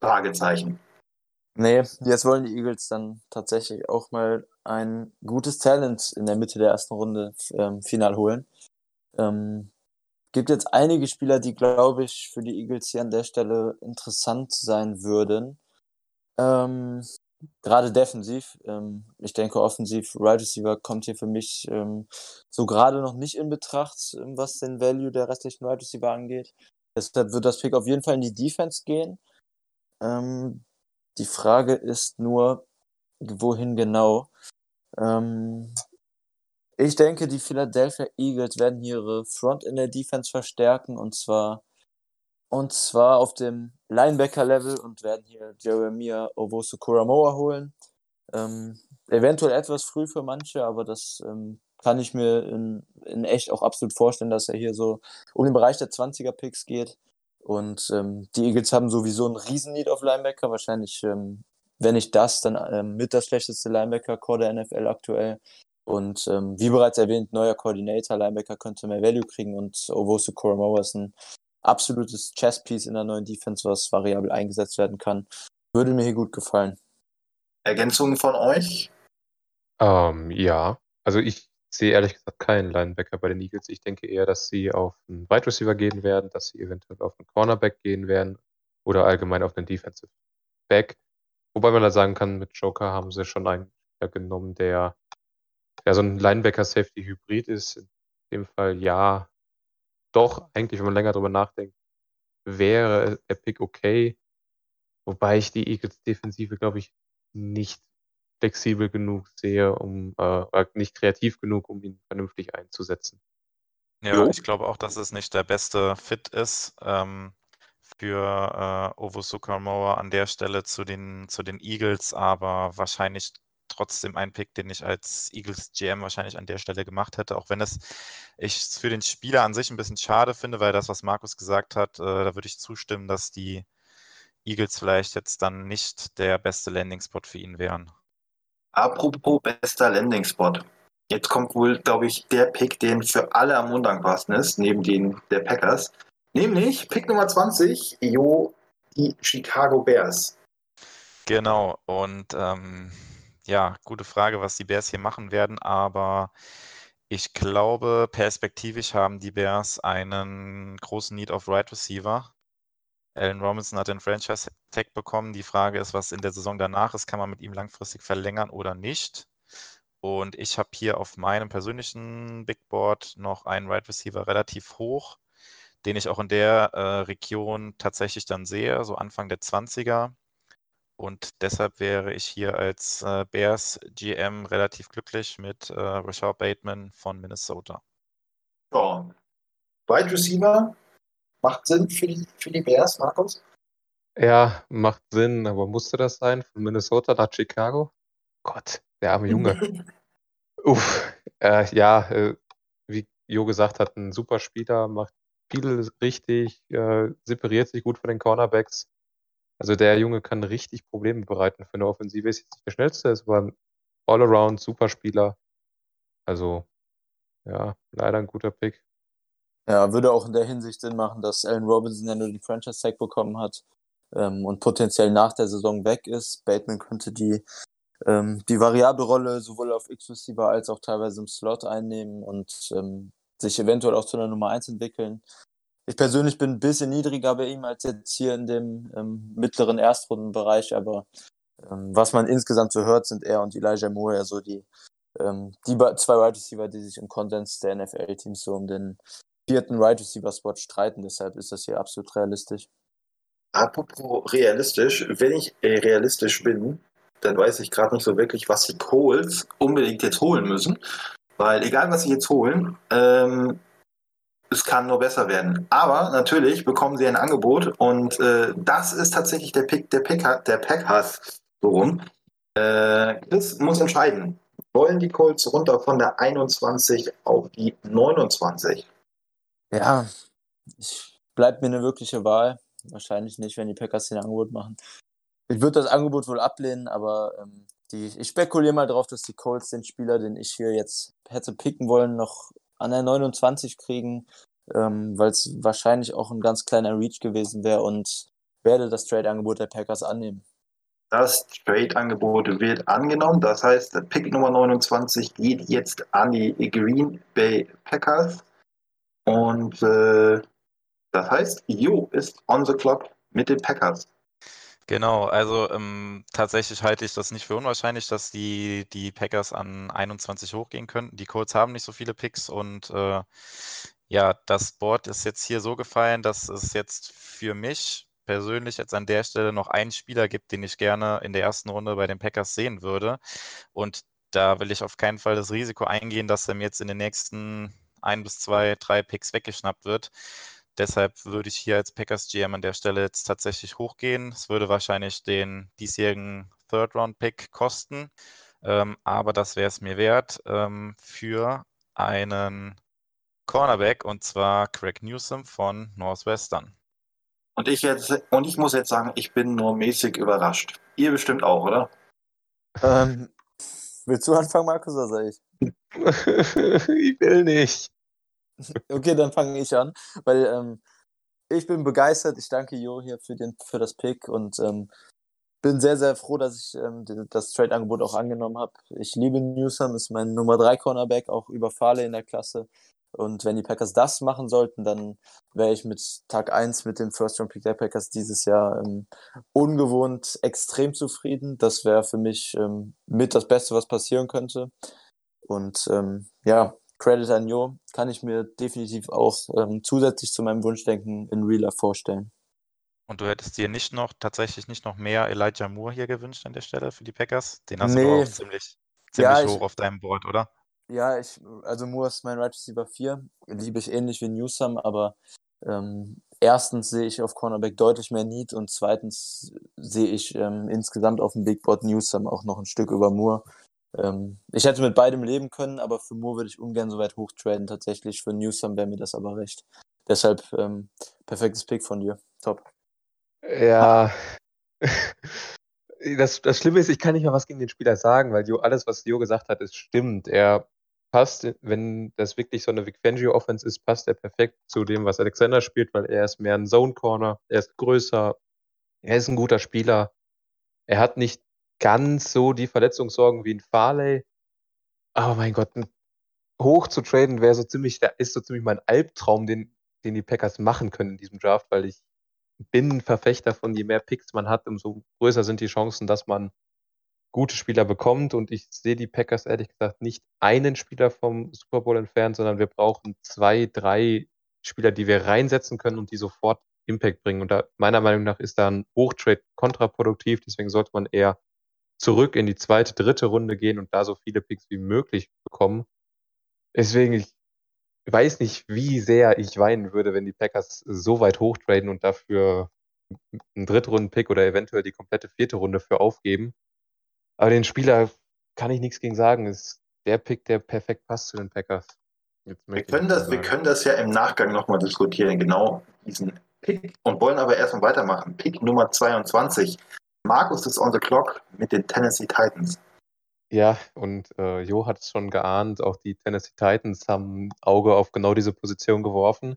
Fragezeichen. Nee, jetzt wollen die Eagles dann tatsächlich auch mal ein gutes Talent in der Mitte der ersten Runde ähm, final holen. Ähm, gibt jetzt einige Spieler, die, glaube ich, für die Eagles hier an der Stelle interessant sein würden. Ähm, gerade defensiv. Ähm, ich denke, offensiv, Right Receiver kommt hier für mich ähm, so gerade noch nicht in Betracht, ähm, was den Value der restlichen Right Receiver angeht. Deshalb wird das Pick auf jeden Fall in die Defense gehen. Ähm, die Frage ist nur, wohin genau. Ähm, ich denke, die Philadelphia Eagles werden ihre Front in der Defense verstärken und zwar und zwar auf dem Linebacker-Level und werden hier Jeremiah Owosu Kuramoa holen. Ähm, eventuell etwas früh für manche, aber das ähm, kann ich mir in, in echt auch absolut vorstellen, dass er hier so um den Bereich der 20er-Picks geht. Und ähm, die Eagles haben sowieso einen Riesen-Need auf Linebacker. Wahrscheinlich, ähm, wenn nicht das, dann ähm, mit das schlechteste Linebacker-Core der NFL aktuell. Und ähm, wie bereits erwähnt, neuer Coordinator, Linebacker könnte mehr Value kriegen und Owosu Koromoa ist ein absolutes Chess-Piece in der neuen Defense, was variabel eingesetzt werden kann. Würde mir hier gut gefallen. Ergänzungen von euch? Ähm, ja, also ich sehe ehrlich gesagt keinen Linebacker bei den Eagles. Ich denke eher, dass sie auf einen Wide Receiver gehen werden, dass sie eventuell auf einen Cornerback gehen werden oder allgemein auf einen Defensive Back. Wobei man da sagen kann, mit Joker haben sie schon einen genommen, der ja so ein Linebacker-Safety-Hybrid ist. In dem Fall ja, doch, eigentlich, wenn man länger drüber nachdenkt, wäre der Pick okay. Wobei ich die Eagles Defensive, glaube ich, nicht flexibel genug sehe, um äh, nicht kreativ genug, um ihn vernünftig einzusetzen. Ja, jo. ich glaube auch, dass es nicht der beste Fit ist ähm, für äh, Ovusu Kamoa an der Stelle zu den, zu den Eagles, aber wahrscheinlich trotzdem ein Pick, den ich als Eagles GM wahrscheinlich an der Stelle gemacht hätte, auch wenn es ich es für den Spieler an sich ein bisschen schade finde, weil das, was Markus gesagt hat, äh, da würde ich zustimmen, dass die Eagles vielleicht jetzt dann nicht der beste Landing-Spot für ihn wären. Apropos bester Landing-Spot. Jetzt kommt wohl, glaube ich, der Pick, den für alle am undankbarsten ist, neben den der Packers. Nämlich Pick Nummer 20, Jo, die Chicago Bears. Genau, und ähm, ja, gute Frage, was die Bears hier machen werden, aber ich glaube, perspektivisch haben die Bears einen großen Need auf Right Receiver. Allen Robinson hat den Franchise-Tag bekommen. Die Frage ist, was in der Saison danach ist. Kann man mit ihm langfristig verlängern oder nicht? Und ich habe hier auf meinem persönlichen Big Board noch einen Right Receiver relativ hoch, den ich auch in der äh, Region tatsächlich dann sehe, so Anfang der 20er. Und deshalb wäre ich hier als äh, Bears GM relativ glücklich mit äh, Rashad Bateman von Minnesota. Ja. Wide Receiver macht Sinn für die, für die Bears, Markus? Ja, macht Sinn, aber musste das sein? Von Minnesota nach Chicago? Gott, der arme Junge. Uff, äh, ja, äh, wie Jo gesagt hat, ein super Spieler, macht viel richtig, äh, separiert sich gut von den Cornerbacks also der Junge kann richtig Probleme bereiten für eine Offensive. Ist jetzt nicht der schnellste, ist aber ein All-Around Superspieler. Also, ja, leider ein guter Pick. Ja, würde auch in der Hinsicht Sinn machen, dass Allen Robinson ja nur den Franchise-Tag bekommen hat ähm, und potenziell nach der Saison weg ist. Bateman könnte die, ähm, die variable Rolle sowohl auf X-Receiver als auch teilweise im Slot einnehmen und ähm, sich eventuell auch zu einer Nummer 1 entwickeln. Ich persönlich bin ein bisschen niedriger bei ihm als jetzt hier in dem ähm, mittleren Erstrundenbereich, aber ähm, was man insgesamt so hört, sind er und Elijah Moore ja so die, ähm, die zwei Wide Receiver, die sich im Konsens der NFL-Teams so um den vierten Wide Receiver-Spot streiten. Deshalb ist das hier absolut realistisch. Apropos realistisch, wenn ich äh, realistisch bin, dann weiß ich gerade nicht so wirklich, was die Coles unbedingt jetzt holen müssen. Weil egal, was sie jetzt holen, ähm, es kann nur besser werden. Aber natürlich bekommen sie ein Angebot und äh, das ist tatsächlich der Pick der Packer, der Packers so rum. Äh, Chris muss entscheiden. Wollen die Colts runter von der 21 auf die 29? Ja, ich, bleibt mir eine wirkliche Wahl. Wahrscheinlich nicht, wenn die Packers den Angebot machen. Ich würde das Angebot wohl ablehnen, aber ähm, die, ich spekuliere mal darauf, dass die Colts den Spieler, den ich hier jetzt hätte picken wollen, noch an der 29 kriegen, ähm, weil es wahrscheinlich auch ein ganz kleiner Reach gewesen wäre und werde das Trade-Angebot der Packers annehmen. Das Trade-Angebot wird angenommen. Das heißt, Pick Nummer 29 geht jetzt an die Green Bay Packers. Und äh, das heißt, Jo ist on the clock mit den Packers. Genau, also ähm, tatsächlich halte ich das nicht für unwahrscheinlich, dass die, die Packers an 21 hochgehen könnten. Die Colts haben nicht so viele Picks und äh, ja, das Board ist jetzt hier so gefallen, dass es jetzt für mich persönlich jetzt an der Stelle noch einen Spieler gibt, den ich gerne in der ersten Runde bei den Packers sehen würde. Und da will ich auf keinen Fall das Risiko eingehen, dass er mir jetzt in den nächsten ein bis zwei, drei Picks weggeschnappt wird. Deshalb würde ich hier als Packers GM an der Stelle jetzt tatsächlich hochgehen. Es würde wahrscheinlich den diesjährigen Third-Round-Pick kosten, ähm, aber das wäre es mir wert ähm, für einen Cornerback und zwar Craig Newsom von Northwestern. Und ich jetzt, und ich muss jetzt sagen, ich bin nur mäßig überrascht. Ihr bestimmt auch, oder? Ähm, willst du anfangen, Markus, oder soll ich? ich will nicht. Okay, dann fange ich an, weil ähm, ich bin begeistert. Ich danke Jo hier für, den, für das Pick und ähm, bin sehr, sehr froh, dass ich ähm, das Trade-Angebot auch angenommen habe. Ich liebe Newsom, ist mein Nummer 3 Cornerback, auch über Fahle in der Klasse. Und wenn die Packers das machen sollten, dann wäre ich mit Tag 1 mit dem First Round Pick der Packers dieses Jahr ähm, ungewohnt extrem zufrieden. Das wäre für mich ähm, mit das Beste, was passieren könnte. Und ähm, ja, Credit an Jo kann ich mir definitiv auch ähm, zusätzlich zu meinem Wunschdenken in Real Life vorstellen. Und du hättest dir nicht noch, tatsächlich nicht noch mehr Elijah Moore hier gewünscht an der Stelle für die Packers? Den hast Nee. du auch ziemlich, ziemlich Ja, ich- hoch auf deinem Board, oder? Ja, ich, also Moore ist mein Right Receiver 4. Liebe ich ähnlich wie Newsom, aber ähm, erstens sehe ich auf Cornerback deutlich mehr Need und zweitens sehe ich ähm, insgesamt auf dem Big Board Newsom auch noch ein Stück über Moore. Ähm, ich hätte mit beidem leben können, aber für Moore würde ich ungern so weit hochtraden tatsächlich. Für Newsom wäre mir das aber recht. Deshalb ähm, perfektes Pick von dir. Top. Ja. Das, das Schlimme ist, ich kann nicht mal was gegen den Spieler sagen, weil Jo, alles, was Jo gesagt hat, ist stimmt. Er passt, wenn das wirklich so eine Vic Fangio-Offense ist, passt er perfekt zu dem, was Alexander spielt, weil er ist mehr ein Zone-Corner, er ist größer, er ist ein guter Spieler. Er hat nicht ganz so die Verletzungssorgen wie ein Farley. Aber mein Gott, hoch zu traden wäre so ziemlich, da ist so ziemlich mein Albtraum, den, den die Packers machen können in diesem Draft, weil ich bin ein Verfechter von, je mehr Picks man hat, umso größer sind die Chancen, dass man gute Spieler bekommt. Und ich sehe die Packers ehrlich gesagt nicht einen Spieler vom Super Bowl entfernt, sondern wir brauchen zwei, drei Spieler, die wir reinsetzen können und die sofort Impact bringen. Und da, meiner Meinung nach ist da ein Hochtrade kontraproduktiv. Deswegen sollte man eher zurück in die zweite, dritte Runde gehen und da so viele Picks wie möglich bekommen. Deswegen, ich weiß nicht, wie sehr ich weinen würde, wenn die Packers so weit hochtraden und dafür einen Drittrunden-Pick oder eventuell die komplette vierte Runde für aufgeben. Aber den Spieler kann ich nichts gegen sagen. Ist der Pick, der perfekt passt zu den Packers. Wir können, das, wir können das ja im Nachgang nochmal diskutieren, genau diesen Pick. Und wollen aber erstmal weitermachen. Pick Nummer 22. Markus ist on the clock mit den Tennessee Titans. Ja, und äh, Jo hat es schon geahnt, auch die Tennessee Titans haben ein Auge auf genau diese Position geworfen.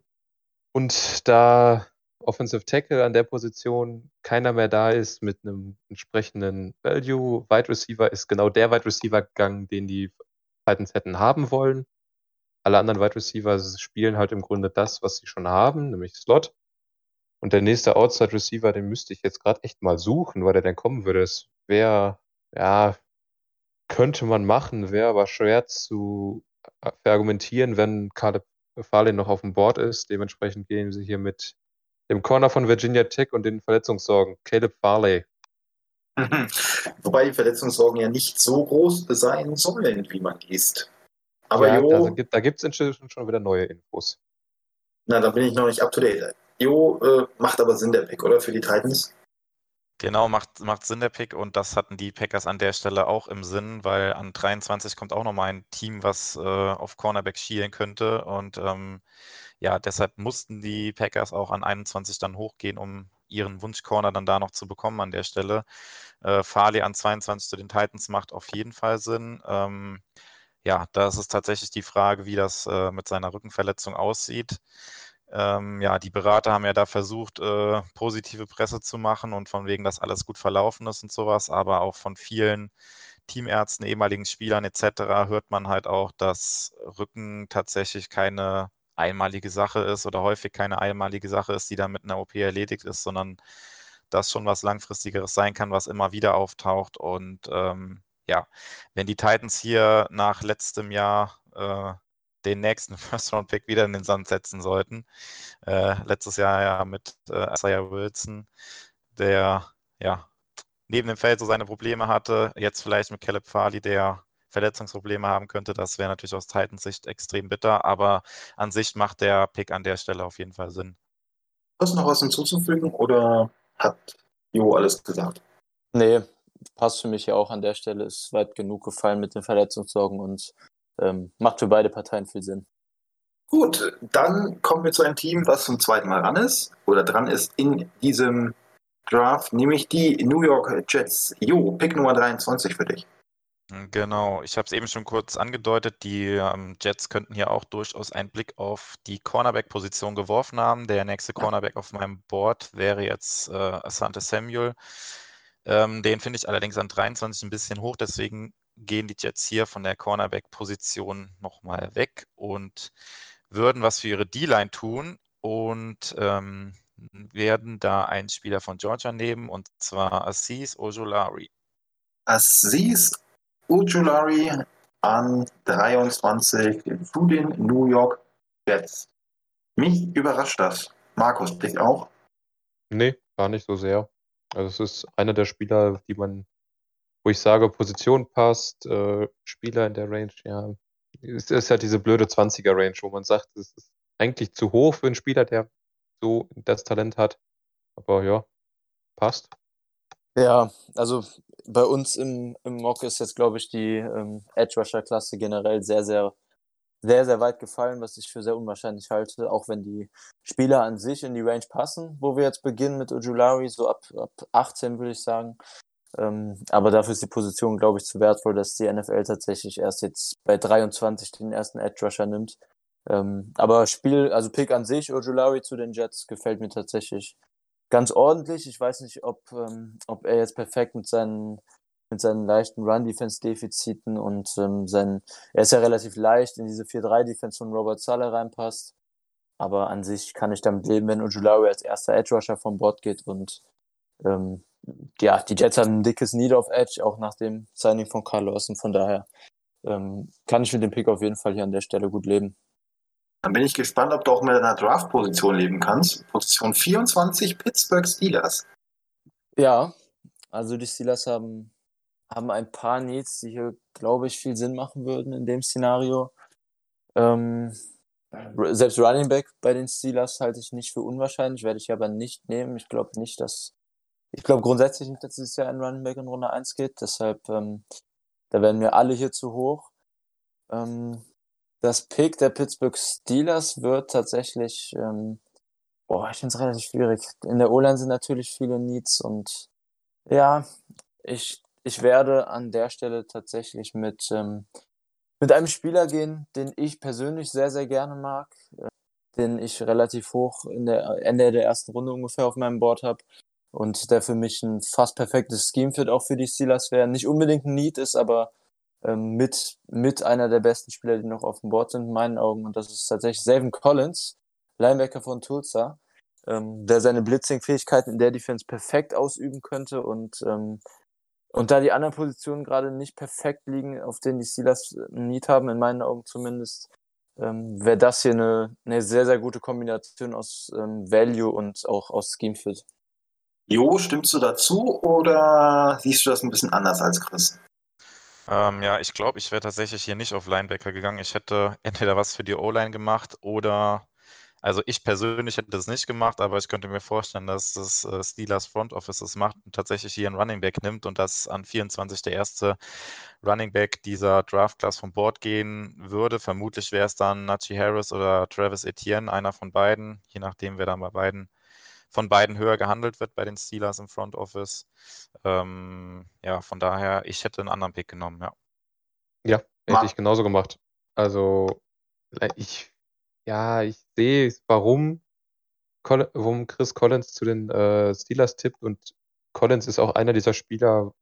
Und da Offensive Tackle an der Position keiner mehr da ist mit einem entsprechenden Value, Wide Receiver ist genau der Wide Receiver gegangen, den die Titans hätten haben wollen. Alle anderen Wide Receiver spielen halt im Grunde das, was sie schon haben, nämlich Slot. Und der nächste Outside Receiver, den müsste ich jetzt gerade echt mal suchen, weil der dann kommen würde. Es wäre, ja, könnte man machen, wäre aber schwer zu äh, verargumentieren, wenn Caleb Farley noch auf dem Board ist. Dementsprechend gehen sie hier mit dem Corner von Virginia Tech und den Verletzungssorgen. Caleb Farley. Wobei die Verletzungssorgen ja nicht so groß sein sollen, wie man liest. Aber ja, Jo, da gibt da gibt's inzwischen schon wieder neue Infos. na, da bin ich noch nicht up to date. Jo, äh, macht aber Sinn, der Pick, oder? Für die Titans? Genau, macht, macht Sinn der Pick und das hatten die Packers an der Stelle auch im Sinn, weil an 23 kommt auch nochmal ein Team, was äh, auf Cornerback schielen könnte und ähm, ja, deshalb mussten die Packers auch an 21 dann hochgehen, um ihren Wunschcorner dann da noch zu bekommen an der Stelle. Äh, Farley an 22 zu den Titans macht auf jeden Fall Sinn. Ähm, ja, da ist es tatsächlich die Frage, wie das äh, mit seiner Rückenverletzung aussieht. Ähm, ja, die Berater haben ja da versucht, äh, positive Presse zu machen und von wegen, dass alles gut verlaufen ist und sowas, aber auch von vielen Teamärzten, ehemaligen Spielern etc. hört man halt auch, dass Rücken tatsächlich keine einmalige Sache ist oder häufig keine einmalige Sache ist, die dann mit einer OP erledigt ist, sondern das schon was langfristigeres sein kann, was immer wieder auftaucht. Und ähm, ja, wenn die Titans hier nach letztem Jahr äh, den nächsten First-Round-Pick wieder in den Sand setzen sollten. Äh, letztes Jahr ja mit äh, Isaiah Wilson, der ja neben dem Feld so seine Probleme hatte. Jetzt vielleicht mit Caleb Farley, der Verletzungsprobleme haben könnte. Das wäre natürlich aus Titans Sicht extrem bitter, aber an sich macht der Pick an der Stelle auf jeden Fall Sinn. Hast du noch was hinzuzufügen oder hat Jo alles gesagt? Nee, passt für mich ja auch an der Stelle, ist weit genug gefallen mit den Verletzungssorgen und ähm, macht für beide Parteien viel Sinn. Gut, dann kommen wir zu einem Team, was zum zweiten Mal ran ist oder dran ist in diesem Draft, nämlich die New York Jets. Jo, Pick Nummer 23 für dich. Genau, ich habe es eben schon kurz angedeutet, die ähm, Jets könnten hier auch durchaus einen Blick auf die Cornerback-Position geworfen haben. Der nächste Cornerback auf meinem Board wäre jetzt äh, Asante Samuel. Ähm, den finde ich allerdings an 23 ein bisschen hoch, deswegen gehen die Jets hier von der Cornerback-Position nochmal weg und würden was für ihre D-Line tun und ähm, werden da einen Spieler von Georgia nehmen und zwar Assis Ojolari. Assis Ojolari an 23 zu den New York Jets. Mich überrascht das. Markus, dich auch? Nee, gar nicht so sehr. Also es ist einer der Spieler, die man wo ich sage, Position passt, äh, Spieler in der Range, ja. Es ist ja diese blöde 20er-Range, wo man sagt, es ist eigentlich zu hoch für einen Spieler, der so das Talent hat. Aber ja, passt. Ja, also bei uns im, im Mock ist jetzt, glaube ich, die ähm, Edge Rusher-Klasse generell sehr, sehr, sehr, sehr weit gefallen, was ich für sehr unwahrscheinlich halte, auch wenn die Spieler an sich in die Range passen, wo wir jetzt beginnen mit Ojulari, so ab, ab 18 würde ich sagen. Ähm, aber dafür ist die Position, glaube ich, zu wertvoll, dass die NFL tatsächlich erst jetzt bei 23 den ersten Edge Rusher nimmt. Ähm, aber Spiel, also Pick an sich, Ojulari zu den Jets gefällt mir tatsächlich ganz ordentlich. Ich weiß nicht, ob, ähm, ob er jetzt perfekt mit seinen, mit seinen leichten Run-Defense-Defiziten und ähm, sein, er ist ja relativ leicht in diese 4-3-Defense von Robert Saleh reinpasst. Aber an sich kann ich damit leben, wenn Ojulari als erster Edge Rusher vom Bord geht und ähm, ja, die Jets haben ein dickes Need of Edge, auch nach dem Signing von Carlos. Und von daher ähm, kann ich mit dem Pick auf jeden Fall hier an der Stelle gut leben. Dann bin ich gespannt, ob du auch mit einer Draft-Position leben kannst. Position 24, Pittsburgh Steelers. Ja, also die Steelers haben, haben ein paar Needs, die hier, glaube ich, viel Sinn machen würden in dem Szenario. Ähm, selbst Running Back bei den Steelers halte ich nicht für unwahrscheinlich, werde ich aber nicht nehmen. Ich glaube nicht, dass ich glaube grundsätzlich nicht, dass dieses Jahr ein Running Back in Runde 1 geht. Deshalb, ähm, da werden wir alle hier zu hoch. Ähm, das Pick der Pittsburgh Steelers wird tatsächlich, ähm, boah, ich finde es relativ schwierig. In der O-Line sind natürlich viele Needs und ja, ich, ich werde an der Stelle tatsächlich mit, ähm, mit einem Spieler gehen, den ich persönlich sehr, sehr gerne mag, äh, den ich relativ hoch in der Ende der ersten Runde ungefähr auf meinem Board habe und der für mich ein fast perfektes Scheme-Fit auch für die Steelers wäre. Nicht unbedingt ein Need ist, aber ähm, mit, mit einer der besten Spieler, die noch auf dem Board sind, in meinen Augen. Und das ist tatsächlich Savin Collins, Linebacker von Tulsa, ähm, der seine Blitzing-Fähigkeiten in der Defense perfekt ausüben könnte und ähm, und da die anderen Positionen gerade nicht perfekt liegen, auf denen die Steelers ein Need haben, in meinen Augen zumindest, ähm, wäre das hier eine, eine sehr, sehr gute Kombination aus ähm, Value und auch aus Scheme Fit. Jo, stimmst du dazu oder siehst du das ein bisschen anders als Chris? Ähm, ja, ich glaube, ich wäre tatsächlich hier nicht auf Linebacker gegangen. Ich hätte entweder was für die O-Line gemacht oder Also ich persönlich hätte das nicht gemacht, aber ich könnte mir vorstellen, dass das äh, Steelers Front Office das macht und tatsächlich hier einen Running Back nimmt und dass an 24 der erste Running Back dieser Draft Class vom Board gehen würde. Vermutlich wäre es dann Najee Harris oder Travis Etienne, einer von beiden, je nachdem, wer dann bei beiden von beiden höher gehandelt wird bei den Steelers im Front Office. Ähm, ja, von daher, ich hätte einen anderen Pick genommen, ja. Ja, hätte ich genauso gemacht. Also, ich, ja, ich sehe, warum, warum Chris Collins zu den äh, Steelers tippt und Collins ist auch einer dieser Spieler,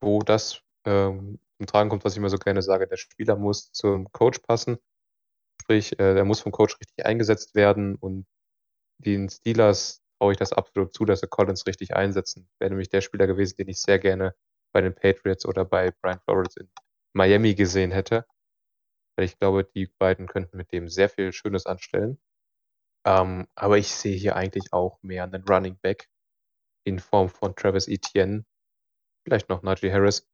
wo das ähm, zum Tragen kommt, was ich immer so gerne sage. Der Spieler muss zum Coach passen. Sprich, äh, der muss vom Coach richtig eingesetzt werden und den Steelers traue ich das absolut zu, dass sie Collins richtig einsetzen. Wäre nämlich der Spieler gewesen, den ich sehr gerne bei den Patriots oder bei Brian Flores in Miami gesehen hätte. Weil ich glaube, die beiden könnten mit dem sehr viel Schönes anstellen. Ähm, aber ich sehe hier eigentlich auch mehr einen Running Back in Form von Travis Etienne, vielleicht noch Najee Harris.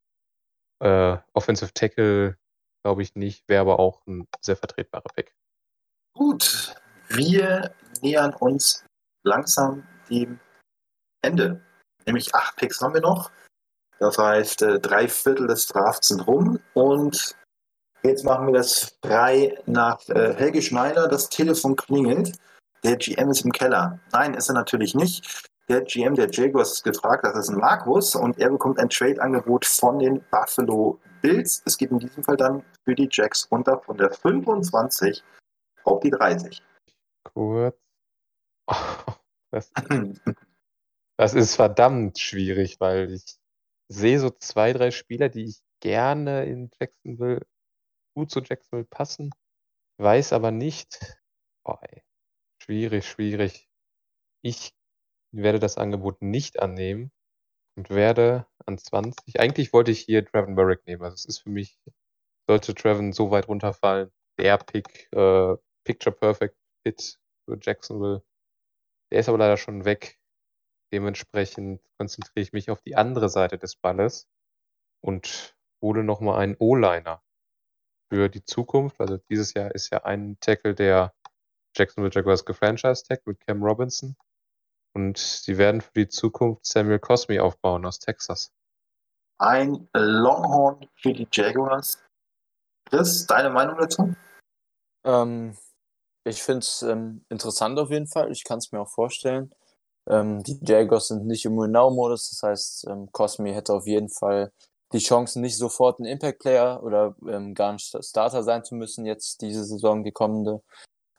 Äh, Offensive Tackle glaube ich nicht, wäre aber auch ein sehr vertretbarer Pick. Gut, wir nähern uns langsam dem Ende. Nämlich acht Picks haben wir noch. Das heißt, äh, drei Viertel des Drafts sind rum und jetzt machen wir das frei nach äh, Helge Schneider. Das Telefon klingelt. Der GM ist im Keller. Nein, ist er natürlich nicht. Der GM der Jaguars ist gefragt, das ist ein Markus und er bekommt ein Trade-Angebot von den Buffalo Bills. Es geht in diesem Fall dann für die Jacks runter von der 25 auf die 30. Kurz Das, das ist verdammt schwierig, weil ich sehe so zwei, drei Spieler, die ich gerne in Jacksonville, gut zu Jacksonville passen, weiß aber nicht. Boah. Schwierig, schwierig. Ich werde das Angebot nicht annehmen und werde an 20. Eigentlich wollte ich hier Trevin Burrick nehmen. Also es ist für mich, sollte Trevin so weit runterfallen, der Pick, äh, Picture Perfect Fit für Jacksonville. Der ist aber leider schon weg. Dementsprechend konzentriere ich mich auf die andere Seite des Balles und hole nochmal einen O-Liner für die Zukunft. Also dieses Jahr ist ja ein Tackle der Jacksonville Jaguars gefranchised Tag mit Cam Robinson. Und sie werden für die Zukunft Samuel Cosme aufbauen aus Texas. Ein Longhorn für die Jaguars. Chris, deine Meinung dazu? Ähm, ich finde es ähm, interessant auf jeden Fall. Ich kann es mir auch vorstellen. Ähm, die Jaguars sind nicht im Win-Now-Modus. Das heißt, ähm, Cosme hätte auf jeden Fall die Chance, nicht sofort ein Impact-Player oder ähm, gar ein Starter sein zu müssen, jetzt diese Saison, die kommende.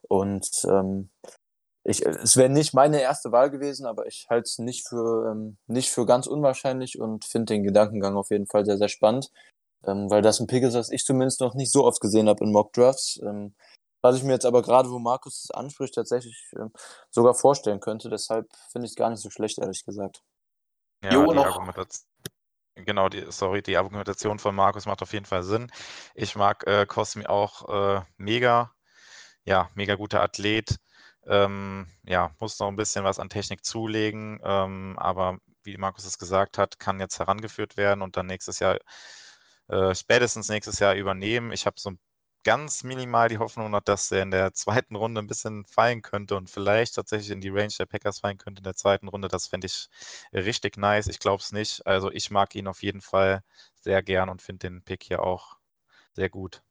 Und ähm, ich, es wäre nicht meine erste Wahl gewesen, aber ich halte es nicht für, ähm, nicht für ganz unwahrscheinlich und finde den Gedankengang auf jeden Fall sehr, sehr spannend. Ähm, weil das ein Pick ist, was ich zumindest noch nicht so oft gesehen habe in Mock Drafts. Ähm, was ich mir jetzt aber gerade, wo Markus es anspricht, tatsächlich äh, sogar vorstellen könnte. Deshalb finde ich es gar nicht so schlecht, ehrlich gesagt. Ja, jo, die Argumentation, genau, die, sorry, die Argumentation von Markus macht auf jeden Fall Sinn. Ich mag äh, Cosmi auch äh, mega, ja, mega guter Athlet. Ähm, ja, muss noch ein bisschen was an Technik zulegen, ähm, aber wie Markus es gesagt hat, kann jetzt herangeführt werden und dann nächstes Jahr, äh, spätestens nächstes Jahr übernehmen. Ich habe so ein ganz minimal die Hoffnung noch, dass er in der zweiten Runde ein bisschen fallen könnte und vielleicht tatsächlich in die Range der Packers fallen könnte in der zweiten Runde. Das fände ich richtig nice. Ich glaube es nicht. Also ich mag ihn auf jeden Fall sehr gern und finde den Pick hier auch sehr gut.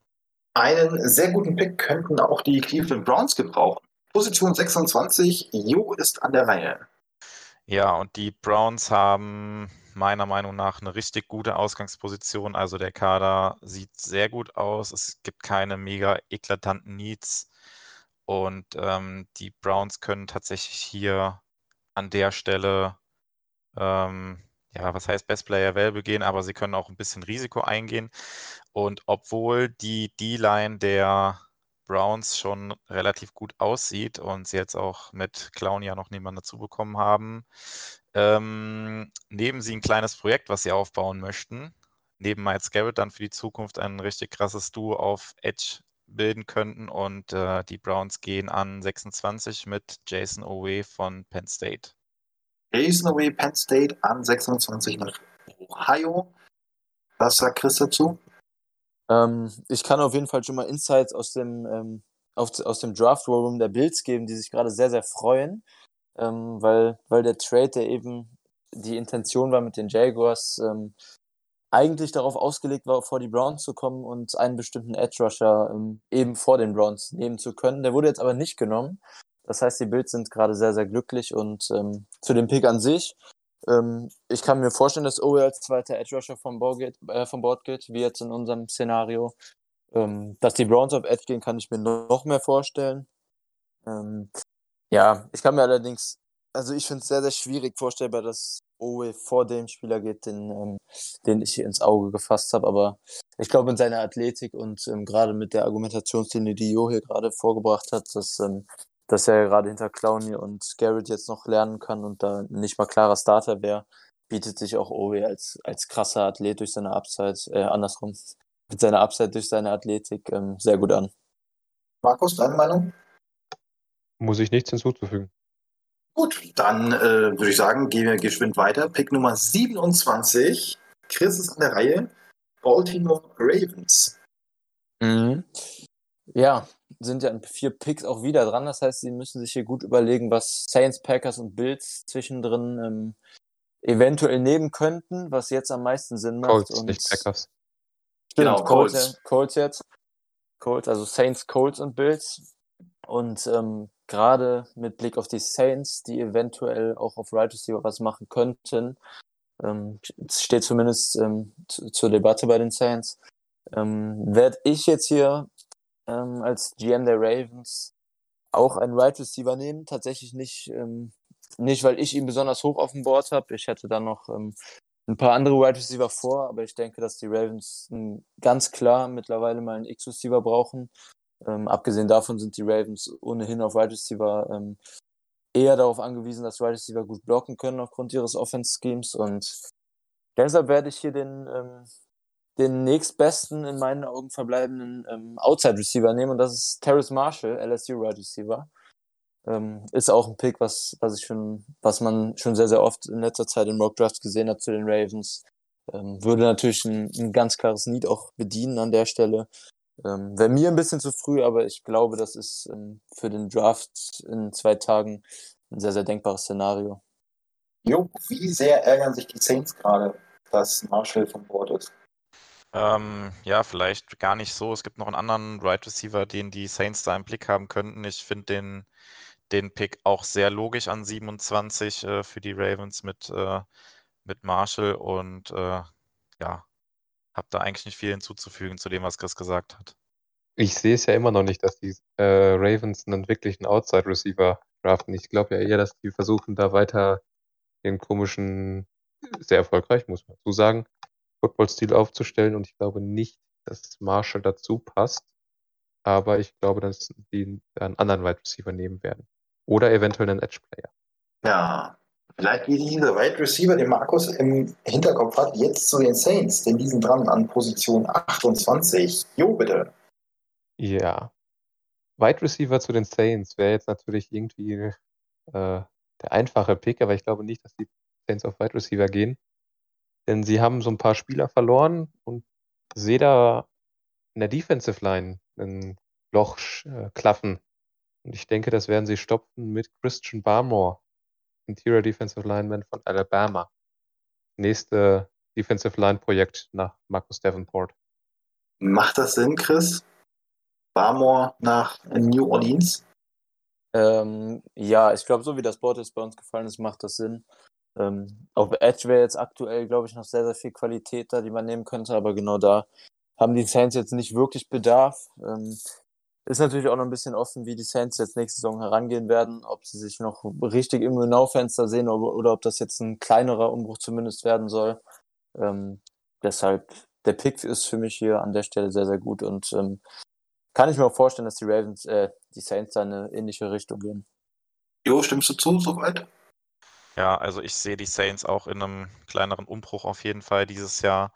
Einen sehr guten Pick könnten auch die Cleveland Browns gebrauchen. Position 26, Jo ist an der Reihe. Ja, und die Browns haben meiner Meinung nach eine richtig gute Ausgangsposition. Also der Kader sieht sehr gut aus. Es gibt keine mega eklatanten Needs. Und ähm, die Browns können tatsächlich hier an der Stelle, ähm, ja, was heißt Best Player Available gehen, aber sie können auch ein bisschen Risiko eingehen. Und obwohl die D-Line der Browns schon relativ gut aussieht und sie jetzt auch mit Clown ja noch niemanden dazu bekommen haben, ähm, nehmen sie ein kleines Projekt, was sie aufbauen möchten. Neben Miles Garrett dann für die Zukunft ein richtig krasses Duo auf Edge bilden könnten und äh, die Browns gehen an 26 mit Jason Owe von Penn State. Jason Owe, Penn State an 26 nach Ohio. Was sagt Chris dazu? Ähm, ich kann auf jeden Fall schon mal Insights aus dem ähm, auf, aus dem Draft Room der Bills geben, die sich gerade sehr, sehr freuen, ähm, weil, weil der Trade, der eben die Intention war mit den Jaguars, ähm, eigentlich darauf ausgelegt war, vor die Browns zu kommen und einen bestimmten Edge Rusher ähm, eben vor den Browns nehmen zu können. Der wurde jetzt aber nicht genommen. Das heißt, die Bills sind gerade sehr, sehr glücklich und ähm, zu dem Pick an sich. Ähm, ich kann mir vorstellen, dass Owe als zweiter Edge Rusher vom, Board geht, äh, vom Board geht, wie jetzt in unserem Szenario. Ähm, dass die Browns auf Edge gehen, kann ich mir noch mehr vorstellen. Ja, ich kann mir allerdings, also ich finde es sehr, sehr schwierig vorstellbar, dass Owe vor dem Spieler geht, den, ähm, den ich ins Auge gefasst habe. Aber ich glaube, in seiner Athletik und ähm, gerade mit der Argumentationslinie, die Jo hier gerade vorgebracht hat, dass, ähm, dass er gerade hinter Clowney und Garrett jetzt noch lernen kann und da nicht mal klarer Starter wäre, bietet sich auch Owe als, als krasser Athlet durch seine Upside, äh, andersrum, mit seiner Upside durch seine Athletik ähm, sehr gut an. Markus, deine Meinung? Muss ich nichts hinzuzufügen. Gut, dann äh, würde ich sagen, gehen wir geschwind weiter. Pick Nummer 27. Chris ist an der Reihe. Baltimore Ravens. Mhm. Ja, sind ja vier Picks auch wieder dran. Das heißt, sie müssen sich hier gut überlegen, was Saints, Packers und Bills zwischendrin ähm, eventuell nehmen könnten, was jetzt am meisten Sinn macht. Colts, und nicht Packers. Stimmt, Genau, Colts, Colts. ja, Colts jetzt. Colts, also Saints, Colts und Bills. Und ähm, gerade mit Blick auf die Saints, die eventuell auch auf Right Receiver was machen könnten, ähm, steht zumindest ähm, zu, zur Debatte bei den Saints, ähm, werde ich jetzt hier ähm, als GM der Ravens auch einen Right Receiver nehmen. Tatsächlich nicht, ähm, nicht weil ich ihn besonders hoch auf dem Board habe. Ich hätte dann noch ähm, ein paar andere Wide Receiver vor, aber ich denke, dass die Ravens ganz klar mittlerweile mal einen X-Receiver brauchen. Ähm, abgesehen davon sind die Ravens ohnehin auf Wide Receiver ähm, eher darauf angewiesen, dass Wide Receiver gut blocken können aufgrund ihres Offense-Schemes und deshalb werde ich hier den, ähm, den nächstbesten in meinen Augen verbleibenden ähm, Outside Receiver nehmen und das ist Terrace Marshall, LSU Wide Receiver. Ähm, ist auch ein Pick, was, was ich schon, was man schon sehr, sehr oft in letzter Zeit in Mock Drafts gesehen hat zu den Ravens. Ähm, würde natürlich ein, ein ganz klares Need auch bedienen an der Stelle. Ähm, Wäre mir ein bisschen zu früh, aber ich glaube, das ist ähm, für den Draft in zwei Tagen ein sehr, sehr denkbares Szenario. Jo, wie sehr ärgern sich die Saints gerade, dass Marshall vom Bord ist? Ähm, ja, vielleicht gar nicht so. Es gibt noch einen anderen Right Receiver, den die Saints da im Blick haben könnten. Ich finde den, den Pick auch sehr logisch an 27 äh, für die Ravens mit, äh, mit Marshall und äh, ja, habe da eigentlich nicht viel hinzuzufügen zu dem, was Chris gesagt hat. Ich sehe es ja immer noch nicht, dass die äh, Ravens einen wirklichen Outside Receiver draften. Ich glaube ja eher, dass die versuchen, da weiter den komischen, sehr erfolgreich, muss man dazu sagen, Football-Stil aufzustellen. Und ich glaube nicht, dass Marshall dazu passt. Aber ich glaube, dass die einen anderen Wide Receiver nehmen werden. Oder eventuell einen Edge-Player. Ja, vielleicht geht dieser Wide Receiver, den Markus im Hinterkopf hat, jetzt zu den Saints, denn die sind dran an Position 28. Jo, bitte. Ja. Wide Receiver zu den Saints wäre jetzt natürlich irgendwie äh, der einfache Pick, aber ich glaube nicht, dass die Saints auf Wide Receiver gehen. Denn sie haben so ein paar Spieler verloren und sehe da in der Defensive Line ein Loch äh, klaffen. Und ich denke, das werden sie stopfen mit Christian Barmore, Interior Defensive Lineman von Alabama. Nächste Defensive Line Projekt nach Marcus Davenport. Macht das Sinn, Chris? Barmore nach New Orleans? Ähm, ja, ich glaube, so wie das Board jetzt bei uns gefallen ist, macht das Sinn. Ähm, auf Edge wäre jetzt aktuell, glaube ich, noch sehr, sehr viel Qualität da, die man nehmen könnte, aber genau da haben die Saints jetzt nicht wirklich Bedarf. Ähm, ist natürlich auch noch ein bisschen offen, wie die Saints jetzt nächste Saison herangehen werden, ob sie sich noch richtig im Genau-Fenster sehen oder, oder ob das jetzt ein kleinerer Umbruch zumindest werden soll. Ähm, deshalb, der Pick ist für mich hier an der Stelle sehr, sehr gut und ähm, kann ich mir auch vorstellen, dass die Ravens, äh, die Saints da in eine ähnliche Richtung gehen. Jo, stimmst du zu, soweit? Ja, also ich sehe die Saints auch in einem kleineren Umbruch auf jeden Fall dieses Jahr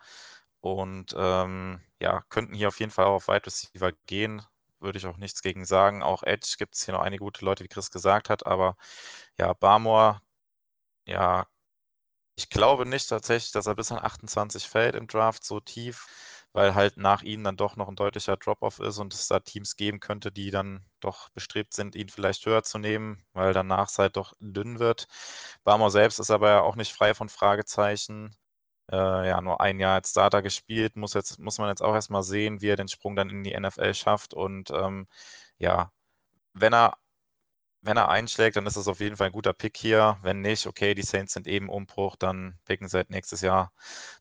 und ähm, ja, könnten hier auf jeden Fall auch auf Wide Receiver gehen. Würde ich auch nichts gegen sagen. Auch Edge gibt es hier noch einige gute Leute, wie Chris gesagt hat, aber ja, Barmore, ja, ich glaube nicht tatsächlich, dass er bis an 28 fällt im Draft so tief. weil halt nach ihnen dann doch noch ein deutlicher Drop-off ist und es da Teams geben könnte, die dann doch bestrebt sind, ihn vielleicht höher zu nehmen, weil danach es halt doch dünn wird. Barmore selbst ist aber ja auch nicht frei von Fragezeichen. Äh, ja, nur ein Jahr als Starter gespielt, muss, jetzt, muss man jetzt auch erstmal sehen, wie er den Sprung dann in die NFL schafft. Und ähm, ja, wenn er wenn er einschlägt, dann ist das auf jeden Fall ein guter Pick hier. Wenn nicht, okay, die Saints sind eben Umbruch, dann picken sie halt nächstes Jahr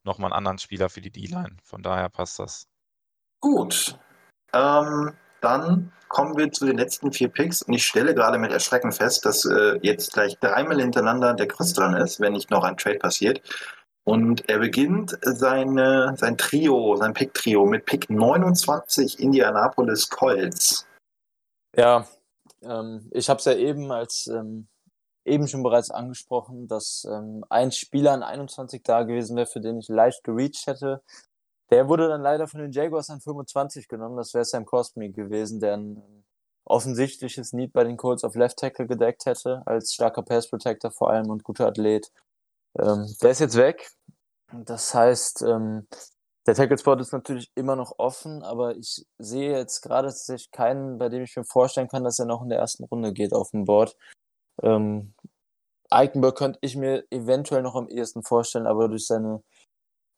nochmal einen anderen Spieler für die D-Line. Von daher passt das. Gut. Ähm, dann kommen wir zu den letzten vier Picks und ich stelle gerade mit Erschrecken fest, dass äh, jetzt gleich dreimal hintereinander der Chris dran ist, wenn nicht noch ein Trade passiert. Und er beginnt seine, sein Trio, sein Pick-Trio mit Pick 29 Indianapolis Colts. Ja, ähm, ich habe es ja eben als ähm, eben schon bereits angesprochen, dass ähm, ein Spieler an 21 da gewesen wäre, für den ich leicht gereached hätte. Der wurde dann leider von den Jaguars an 25 genommen. Das wäre Sam Cosme gewesen, der ein ähm, offensichtliches Need bei den Colts auf Left Tackle gedeckt hätte, als starker Pass Protector vor allem und guter Athlet. Ähm, der ist jetzt weg. Das heißt, ähm, der Tackle-Spot ist natürlich immer noch offen, aber ich sehe jetzt gerade tatsächlich keinen, bei dem ich mir vorstellen kann, dass er noch in der ersten Runde geht auf dem Board. Ähm, Eichenberg könnte ich mir eventuell noch am ehesten vorstellen, aber durch seine,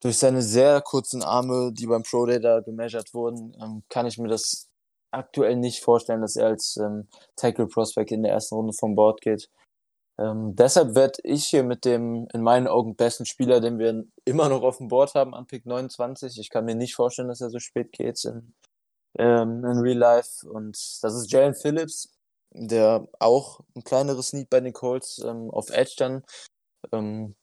durch seine sehr kurzen Arme, die beim Pro Day da gemeasured wurden, ähm, kann ich mir das aktuell nicht vorstellen, dass er als ähm, Tackle Prospect in der ersten Runde vom Board geht. Ähm, deshalb werde ich hier mit dem in meinen Augen besten Spieler, den wir immer noch auf dem Board haben, an Pick 29. Ich kann mir nicht vorstellen, dass er so spät geht in, ähm, in Real Life. Und das ist Jalen Phillips, der auch ein kleineres Need bei den Colts ähm, auf Edge dann ähm,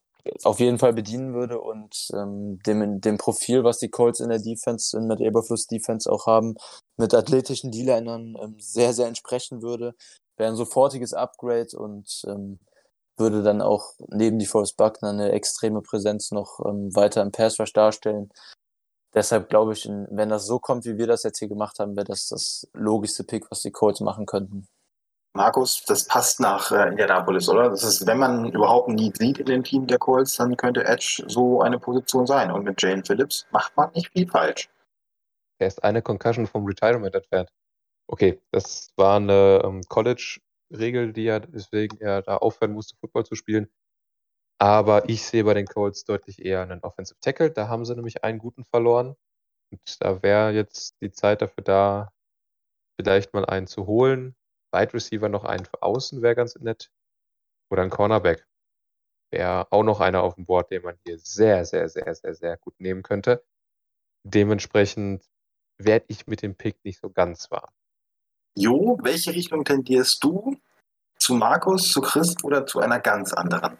auf jeden Fall bedienen würde und ähm, dem, dem Profil, was die Colts in der Defense, in der Eberfluss Defense auch haben, mit athletischen D-Linern ähm, sehr, sehr entsprechen würde wäre ein sofortiges Upgrade und ähm, würde dann auch neben die Forrest Buckner eine extreme Präsenz noch ähm, weiter im Pass Rush darstellen. Deshalb glaube ich, wenn das so kommt, wie wir das jetzt hier gemacht haben, wäre das das logischste Pick, was die Colts machen könnten. Markus, das passt nach äh, Indianapolis, oder? Das ist, wenn man überhaupt ein Need sieht in dem Team der Colts, dann könnte Edge so eine Position sein. Und mit Jane Phillips macht man nicht viel falsch. Er ist eine Concussion vom Retirement entfernt. Okay, das war eine ähm, College-Regel, die er, deswegen er da aufhören musste, Football zu spielen. Aber ich sehe bei den Colts deutlich eher einen Offensive Tackle. Da haben sie nämlich einen guten verloren. Und da wäre jetzt die Zeit dafür da, vielleicht mal einen zu holen. Wide Receiver noch einen für außen wäre ganz nett. Oder ein Cornerback. Wäre auch noch einer auf dem Board, den man hier sehr, sehr, sehr, sehr, sehr gut nehmen könnte. Dementsprechend werde ich mit dem Pick nicht so ganz warm. Jo, welche Richtung tendierst du? Zu Markus, zu Chris oder zu einer ganz anderen?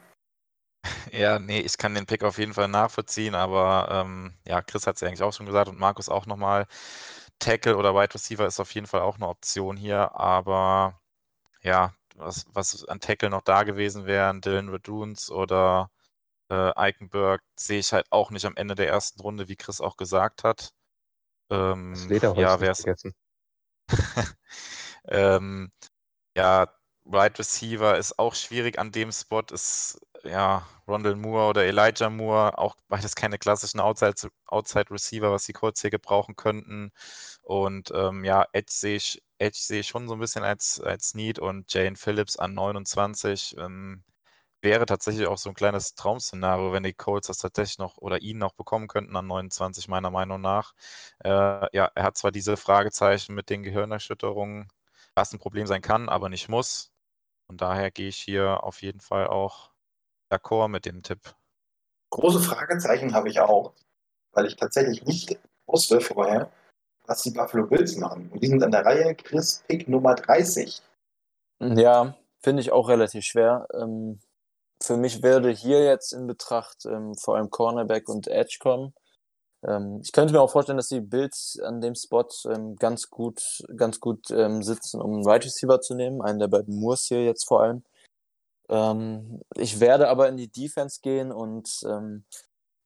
Ja, nee, ich kann den Pick auf jeden Fall nachvollziehen, aber ähm, ja, Chris hat es ja eigentlich auch schon gesagt und Markus auch nochmal. Tackle oder Wide Receiver ist auf jeden Fall auch eine Option hier, aber ja, was, was an Tackle noch da gewesen wären, Dylan Raduns oder äh, Eichenberg, sehe ich halt auch nicht am Ende der ersten Runde, wie Chris auch gesagt hat. Ähm, das Lederholz ja, wäre vergessen. ähm, ja, Right Receiver ist auch schwierig an dem Spot. Ist ja Rondell Moore oder Elijah Moore, auch beides keine klassischen Outside, Outside Receiver, was die Colts hier gebrauchen könnten. Und ähm, ja, Edge sehe ich, Edge sehe ich schon so ein bisschen als, als Need und Jane Phillips an 29. Ähm, wäre tatsächlich auch so ein kleines Traum-Szenario, wenn die Colts das tatsächlich noch oder ihn noch bekommen könnten an 29, meiner Meinung nach. Äh, ja, er hat zwar diese Fragezeichen mit den Gehirnerschütterungen, was ein Problem sein kann, aber nicht muss. Und daher gehe ich hier auf jeden Fall auch d'accord mit dem Tipp. Große Fragezeichen habe ich auch, weil ich tatsächlich nicht wusste vorher, was die Buffalo Bills machen. Und die sind an der Reihe Chris Pick Nummer 30. Ja, finde ich auch relativ schwer. Ähm, für mich würde hier jetzt in Betracht ähm, vor allem Cornerback und Edge kommen. Ähm, ich könnte mir auch vorstellen, dass die Bills an dem Spot ähm, ganz gut, ganz gut ähm, sitzen, um einen Right Receiver zu nehmen, einen der beiden Moores hier jetzt vor allem. Ähm, ich werde aber in die Defense gehen und ähm,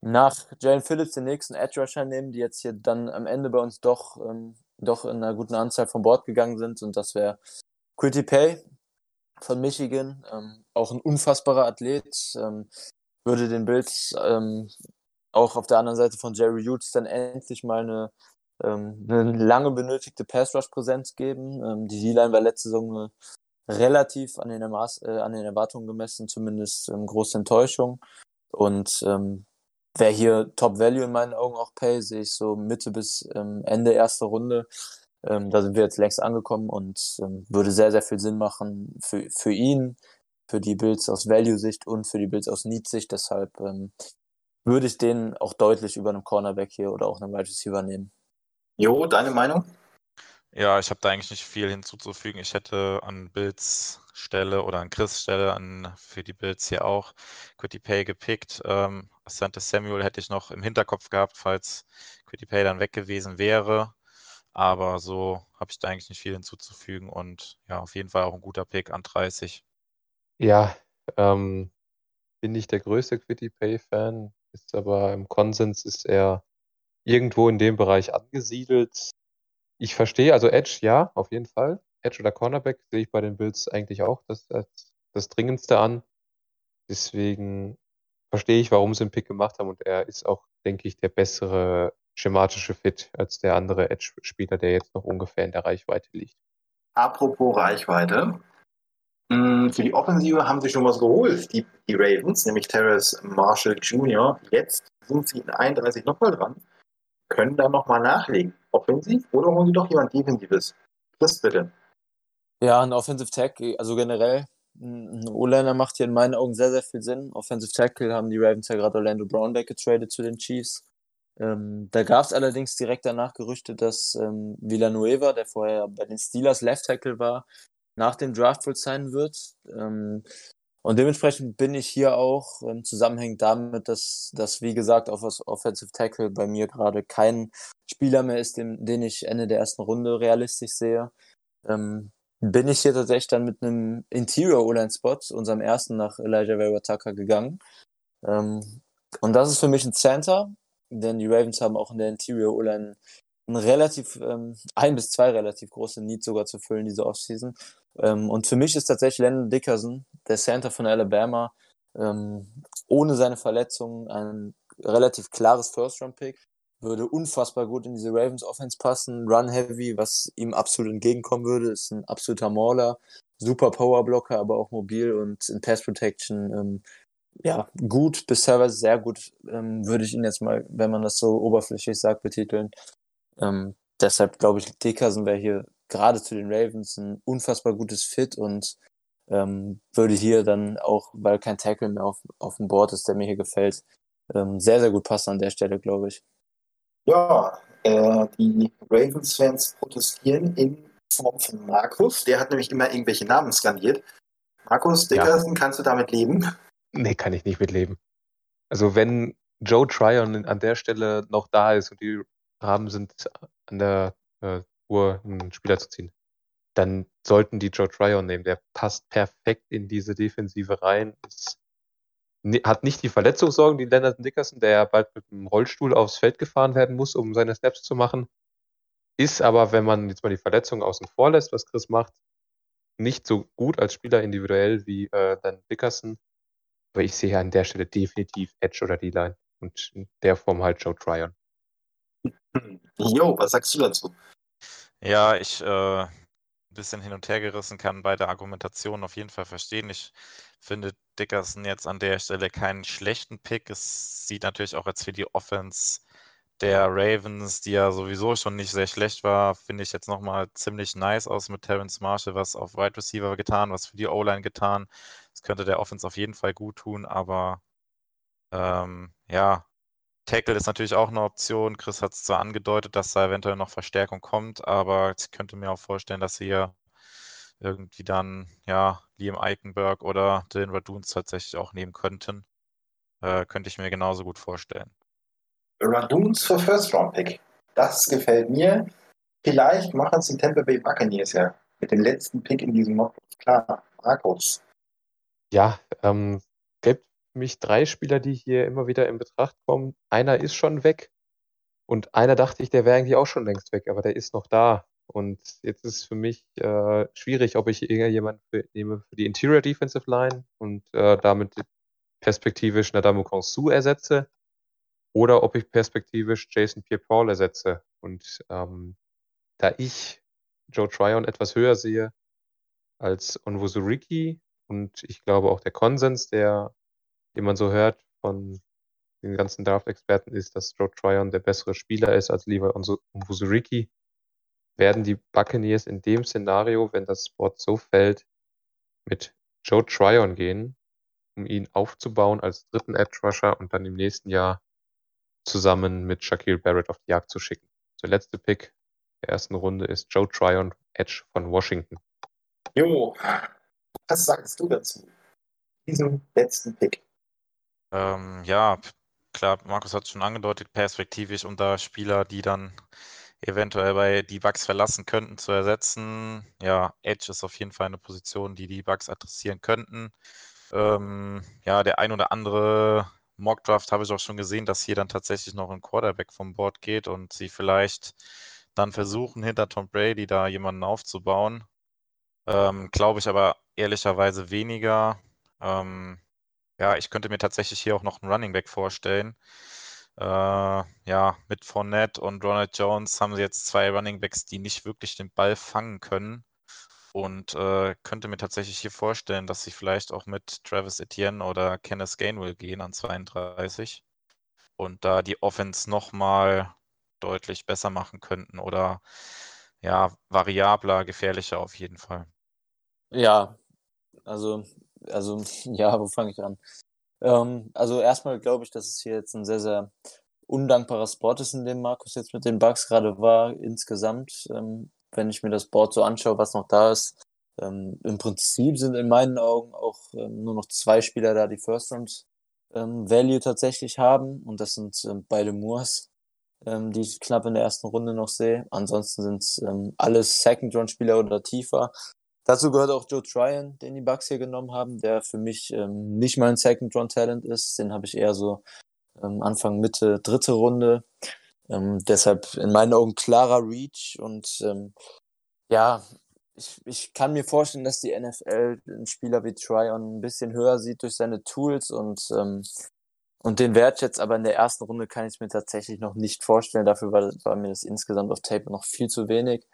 nach Jalen Phillips den nächsten Edge Rusher nehmen, die jetzt hier dann am Ende bei uns doch, doch in einer guten Anzahl von Bord gegangen sind und das wäre Quitty Pay, von Michigan, ähm, auch ein unfassbarer Athlet, ähm, würde den Bills ähm, auch auf der anderen Seite von Jerry Hughes dann endlich mal eine, ähm, eine lange benötigte Pass-Rush-Präsenz geben. Ähm, die D-Line war letzte Saison relativ an den, Ermaß, äh, an den Erwartungen gemessen, zumindest große Enttäuschung. Und wer hier Top Value in meinen Augen auch pay, sehe ich so Mitte bis ähm, Ende erste Runde. Ähm, da sind wir jetzt längst angekommen und ähm, würde sehr, sehr viel Sinn machen für, für ihn, für die Bills aus Value-Sicht und für die Bills aus Need-Sicht. Deshalb ähm, würde ich den auch deutlich über einem Cornerback hier oder auch einem Wide Receiver nehmen. Jo, deine Meinung? Ja, ich habe da eigentlich nicht viel hinzuzufügen. Ich hätte an Bills Stelle oder an Chris Stelle an, für die Bills hier auch Quitty Pay gepickt. Ähm, Asante Samuel hätte ich noch im Hinterkopf gehabt, falls Quitty Pay dann weg gewesen wäre. Aber so habe ich da eigentlich nicht viel hinzuzufügen und ja, auf jeden Fall auch ein guter Pick an 30. Ja, ähm, bin nicht der größte Quitty Pay-Fan, ist aber im Konsens ist er irgendwo in dem Bereich angesiedelt. Ich verstehe, also Edge, ja, auf jeden Fall. Edge oder Cornerback sehe ich bei den Bills eigentlich auch das, das, das Dringendste an. Deswegen verstehe ich, warum sie einen Pick gemacht haben und er ist auch, denke ich, der bessere schematische Fit als der andere Edge-Spieler, der jetzt noch ungefähr in der Reichweite liegt. Apropos Reichweite. Hm, für die Offensive haben sie schon was geholt, die, die Ravens, nämlich Terrace Marshall Jr. Jetzt sind sie in 31 nochmal dran, können da nochmal nachlegen. Offensiv oder holen sie doch jemand Defensives? Das bitte. Ja, ein Offensive Tackle, also generell, ein O-Liner macht hier in meinen Augen sehr, sehr viel Sinn. Offensive Tackle haben die Ravens ja gerade Orlando Brown weggetradet zu den Chiefs. Ähm, da gab es allerdings direkt danach Gerüchte, dass ähm, Villanueva, der vorher bei den Steelers Left Tackle war, nach dem Draft wohl sein wird. Ähm, und dementsprechend bin ich hier auch ähm, zusammenhängend damit, dass, dass, wie gesagt, auf das Offensive Tackle bei mir gerade kein Spieler mehr ist, den, den ich Ende der ersten Runde realistisch sehe. Ähm, bin ich hier tatsächlich dann mit einem Interior O-Line-Spot, unserem ersten nach Elijah Vera Tucker, gegangen. Ähm, und das ist für mich ein Center, denn die Ravens haben auch in der Interior O-Line ein relativ, ähm, ein bis zwei relativ große Needs sogar zu füllen diese Offseason. Ähm, und für mich ist tatsächlich Landon Dickerson, der Center von Alabama, ähm, ohne seine Verletzung ein relativ klares First-Round-Pick. Würde unfassbar gut in diese Ravens Offense passen. Run-heavy, was ihm absolut entgegenkommen würde, ist ein absoluter Mauler. Super Power-Blocker, aber auch mobil und in Pass-Protection ähm, ja, gut bis teilweise sehr gut, ähm, würde ich ihn jetzt mal, wenn man das so oberflächlich sagt, betiteln. Ähm, deshalb glaube ich, Dickerson wäre hier gerade zu den Ravens ein unfassbar gutes Fit und ähm, würde hier dann auch, weil kein Tackle mehr auf, auf dem Board ist, der mir hier gefällt, ähm, sehr, sehr gut passen an der Stelle, glaube ich. Ja, äh, die Ravens-Fans protestieren in Form von Markus. Der hat nämlich immer irgendwelche Namen skandiert. Markus Dickerson, ja. kannst du damit leben? Nee, kann ich nicht mitleben. Also wenn Joe Tryon an der Stelle noch da ist und die Rahmen sind an der äh, Uhr, einen Spieler zu ziehen, dann sollten die Joe Tryon nehmen. Der passt perfekt in diese Defensive rein. Ist, hat nicht die Verletzungssorgen, die Leonard Dickerson, der ja bald mit dem Rollstuhl aufs Feld gefahren werden muss, um seine Snaps zu machen. Ist aber, wenn man jetzt mal die Verletzung außen vor lässt, was Chris macht, nicht so gut als Spieler individuell wie äh, dann Dickerson. Aber ich sehe an der Stelle definitiv Edge oder D-Line und in der Form halt Joe Tryon. Jo, was sagst du dazu? Ja, ich äh, ein bisschen hin und her gerissen kann beide Argumentationen auf jeden Fall verstehen. Ich finde Dickerson jetzt an der Stelle keinen schlechten Pick. Es sieht natürlich auch jetzt für die Offense der Ravens, die ja sowieso schon nicht sehr schlecht war, finde ich jetzt nochmal ziemlich nice aus mit Terrence Marshall, was auf Wide Receiver getan, was für die O-Line getan. Das könnte der Offense auf jeden Fall gut tun, aber ähm, ja, Tackle ist natürlich auch eine Option. Chris hat es zwar angedeutet, dass da eventuell noch Verstärkung kommt, aber ich könnte mir auch vorstellen, dass hier irgendwie dann ja Liam Eichenberg oder Dylan Raduns tatsächlich auch nehmen könnten. Äh, könnte ich mir genauso gut vorstellen. Raduns für First Round Pick. Das gefällt mir. Vielleicht machen es die Tampa Bay Buccaneers ja mit dem letzten Pick in diesem Mock. Klar, Markus. Ja, ähm, gibt mich drei Spieler, die hier immer wieder in Betracht kommen. Einer ist schon weg und einer dachte ich, der wäre eigentlich auch schon längst weg, aber der ist noch da. Und jetzt ist für mich äh, schwierig, ob ich irgendjemanden für, nehme für die Interior Defensive Line und äh, damit perspektivisch Nadamu Konsu ersetze oder ob ich perspektivisch Jason Pierre-Paul ersetze. Und ähm, da ich Joe Tryon etwas höher sehe als Onwuzuriki und ich glaube auch der Konsens, der, den man so hört von den ganzen Draft-Experten, ist, dass Joe Tryon der bessere Spieler ist als Levi Onwuzuriki, werden die Buccaneers in dem Szenario, wenn das Spot so fällt, mit Joe Tryon gehen, um ihn aufzubauen als dritten Edge Rusher und dann im nächsten Jahr zusammen mit Shaquille Barrett auf die Jagd zu schicken. Der letzte Pick der ersten Runde ist Joe Tryon, Edge von Washington. Jo, was sagst du dazu? Diesem letzten Pick. Ähm, ja, klar, Markus hat es schon angedeutet, perspektivisch, da Spieler, die dann eventuell bei die Bugs verlassen könnten, zu ersetzen. Ja, Edge ist auf jeden Fall eine Position, die die Bugs adressieren könnten. Ähm, ja, der ein oder andere Mockdraft habe ich auch schon gesehen, dass hier dann tatsächlich noch ein Quarterback vom Board geht und sie vielleicht dann versuchen, hinter Tom Brady da jemanden aufzubauen. Ähm, Glaube ich aber ehrlicherweise weniger. Ähm, ja, ich könnte mir tatsächlich hier auch noch einen Running Back vorstellen. Äh, ja, mit Fournette und Ronald Jones haben sie jetzt zwei Running Backs, die nicht wirklich den Ball fangen können. Und äh, könnte mir tatsächlich hier vorstellen, dass sie vielleicht auch mit Travis Etienne oder Kenneth Gainwell gehen an 32 und da die Offense nochmal deutlich besser machen könnten oder ja, variabler, gefährlicher auf jeden Fall. Ja, also, also ja, wo fange ich an? Ähm, also erstmal glaube ich, dass es hier jetzt ein sehr, sehr undankbarer Spot ist, in dem Markus jetzt mit den Bugs gerade war, insgesamt. Ähm, wenn ich mir das Board so anschaue, was noch da ist. Ähm, Im Prinzip sind in meinen Augen auch ähm, nur noch zwei Spieler da, die First Round ähm, Value tatsächlich haben. Und das sind ähm, beide Moors, ähm, die ich knapp in der ersten Runde noch sehe. Ansonsten sind es ähm, alles Second Round Spieler oder tiefer. Dazu gehört auch Joe Tryon, den die Bucks hier genommen haben, der für mich ähm, nicht mal ein Second Round Talent ist. Den habe ich eher so ähm, Anfang, Mitte, dritte Runde. Ähm, deshalb in meinen Augen klarer Reach und ähm, ja, ich, ich kann mir vorstellen, dass die NFL einen Spieler wie Tryon ein bisschen höher sieht durch seine Tools und, ähm, und den wertschätzt, aber in der ersten Runde kann ich es mir tatsächlich noch nicht vorstellen. Dafür war, war mir das insgesamt auf Tape noch viel zu wenig.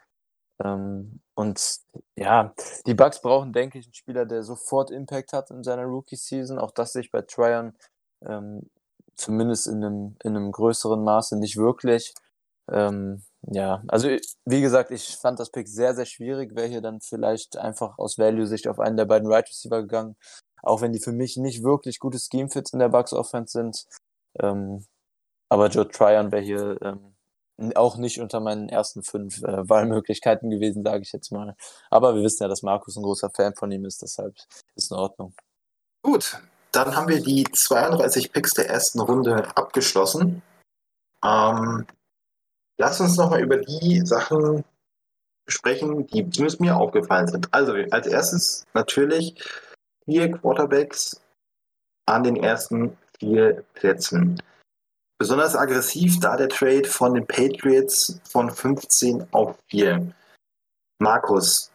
Ähm, und ja, die Bucks brauchen, denke ich, einen Spieler, der sofort Impact hat in seiner Rookie-Season. Auch das sehe ich bei Tryon ähm, zumindest in einem, in einem größeren Maße nicht wirklich. Ähm, ja, also wie gesagt, ich fand das Pick sehr, sehr schwierig. Wäre hier dann vielleicht einfach aus Value-Sicht auf einen der beiden Right Receiver gegangen. Auch wenn die für mich nicht wirklich gute Scheme-Fits in der Bucks Offense sind. Ähm, aber Joe Tryon wäre hier ähm, auch nicht unter meinen ersten fünf äh, Wahlmöglichkeiten gewesen, sage ich jetzt mal. Aber wir wissen ja, dass Markus ein großer Fan von ihm ist, deshalb ist in Ordnung. Gut, dann haben wir die 32 Picks der ersten Runde abgeschlossen. Ähm, lass uns nochmal über die Sachen sprechen, die zumindest mir aufgefallen sind. Also als erstes natürlich vier Quarterbacks an den ersten vier Plätzen. Besonders aggressiv da der Trade von den Patriots von 15 auf 4. Markus,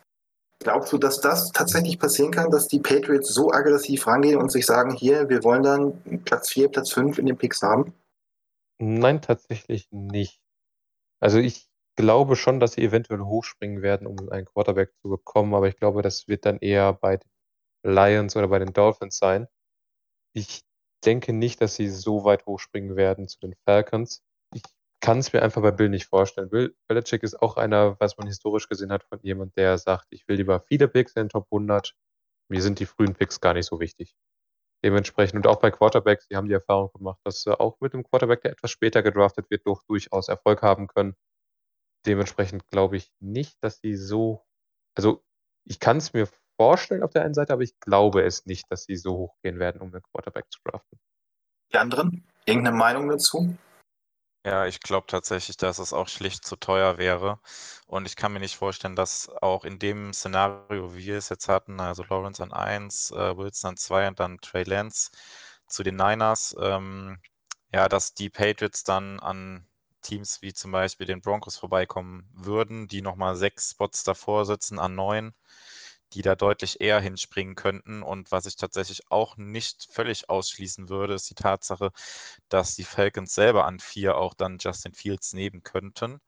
Glaubst du, dass das tatsächlich passieren kann, dass die Patriots so aggressiv rangehen und sich sagen, hier, wir wollen dann Platz 4, Platz 5 in den Picks haben? Nein, tatsächlich nicht. Also ich glaube schon, dass sie eventuell hochspringen werden, um einen Quarterback zu bekommen, aber ich glaube, das wird dann eher bei den Lions oder bei den Dolphins sein. Ich denke nicht, dass sie so weit hochspringen werden zu den Falcons kann es mir einfach bei Bill nicht vorstellen. Bill Belichick ist auch einer, was man historisch gesehen hat, von jemand, der sagt, ich will lieber viele Picks in den Top 100. Mir sind die frühen Picks gar nicht so wichtig. Dementsprechend und auch bei Quarterbacks, die haben die Erfahrung gemacht, dass sie auch mit einem Quarterback, der etwas später gedraftet wird, doch durchaus Erfolg haben können. Dementsprechend glaube ich nicht, dass sie so, also ich kann es mir vorstellen auf der einen Seite, aber ich glaube es nicht, dass sie so hoch gehen werden, um einen Quarterback zu draften. Die anderen? Irgendeine Meinung dazu? Ja, ich glaube tatsächlich, dass es auch schlicht zu teuer wäre. Und ich kann mir nicht vorstellen, dass auch in dem Szenario, wie wir es jetzt hatten, also Lawrence an 1, äh, Wilson an 2 und dann Trey Lance zu den Niners, ähm, ja, dass die Patriots dann an Teams wie zum Beispiel den Broncos vorbeikommen würden, die nochmal sechs Spots davor sitzen an neun, die da deutlich eher hinspringen könnten. Und was ich tatsächlich auch nicht völlig ausschließen würde, ist die Tatsache, dass die Falcons selber an vier auch dann Justin Fields nehmen könnten.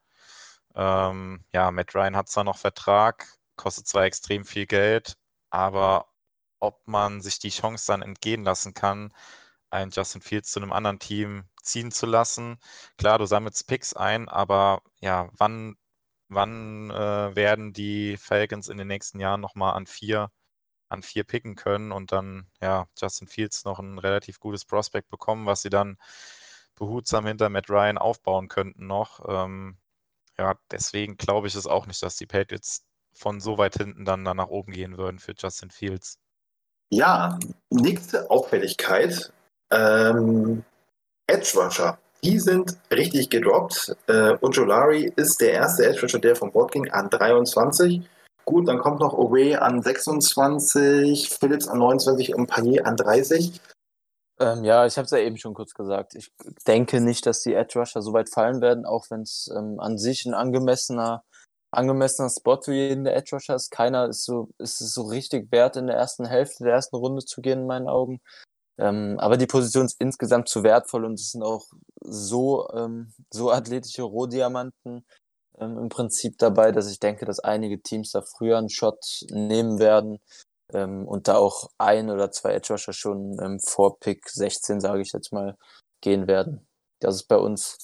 Ähm, ja, Matt Ryan hat zwar noch Vertrag, kostet zwar extrem viel Geld, aber ob man sich die Chance dann entgehen lassen kann, einen Justin Fields zu einem anderen Team ziehen zu lassen. Klar, du sammelst Picks ein, aber ja, wann, wann äh, werden die Falcons in den nächsten Jahren nochmal an vier, an vier picken können und dann ja Justin Fields noch ein relativ gutes Prospect bekommen, was sie dann behutsam hinter Matt Ryan aufbauen könnten noch. Ähm, ja, deswegen glaube ich es auch nicht, dass die Patriots von so weit hinten dann, dann nach oben gehen würden für Justin Fields. Ja, nächste Auffälligkeit. Ähm, Edge Rusher. Die sind richtig gedroppt. Äh, Ojolari ist der erste Edge Rusher, der vom Board ging, an 23. Gut, dann kommt noch Away an 26, Phillips an 29 und Panier an 30. Ähm, ja, ich habe es ja eben schon kurz gesagt. Ich denke nicht, dass die Edge Rusher so weit fallen werden, auch wenn es ähm, an sich ein angemessener, angemessener Spot für jeden der Edge Rusher ist. Keiner ist so, ist es so richtig wert, in der ersten Hälfte der ersten Runde zu gehen, in meinen Augen. Ähm, aber die Position ist insgesamt zu wertvoll und es sind auch so, ähm, so athletische Rohdiamanten ähm, im Prinzip dabei, dass ich denke, dass einige Teams da früher einen Shot nehmen werden ähm, und da auch ein oder zwei Edge Rusher schon vor Pick 16, sage ich jetzt mal, gehen werden. Das ist bei uns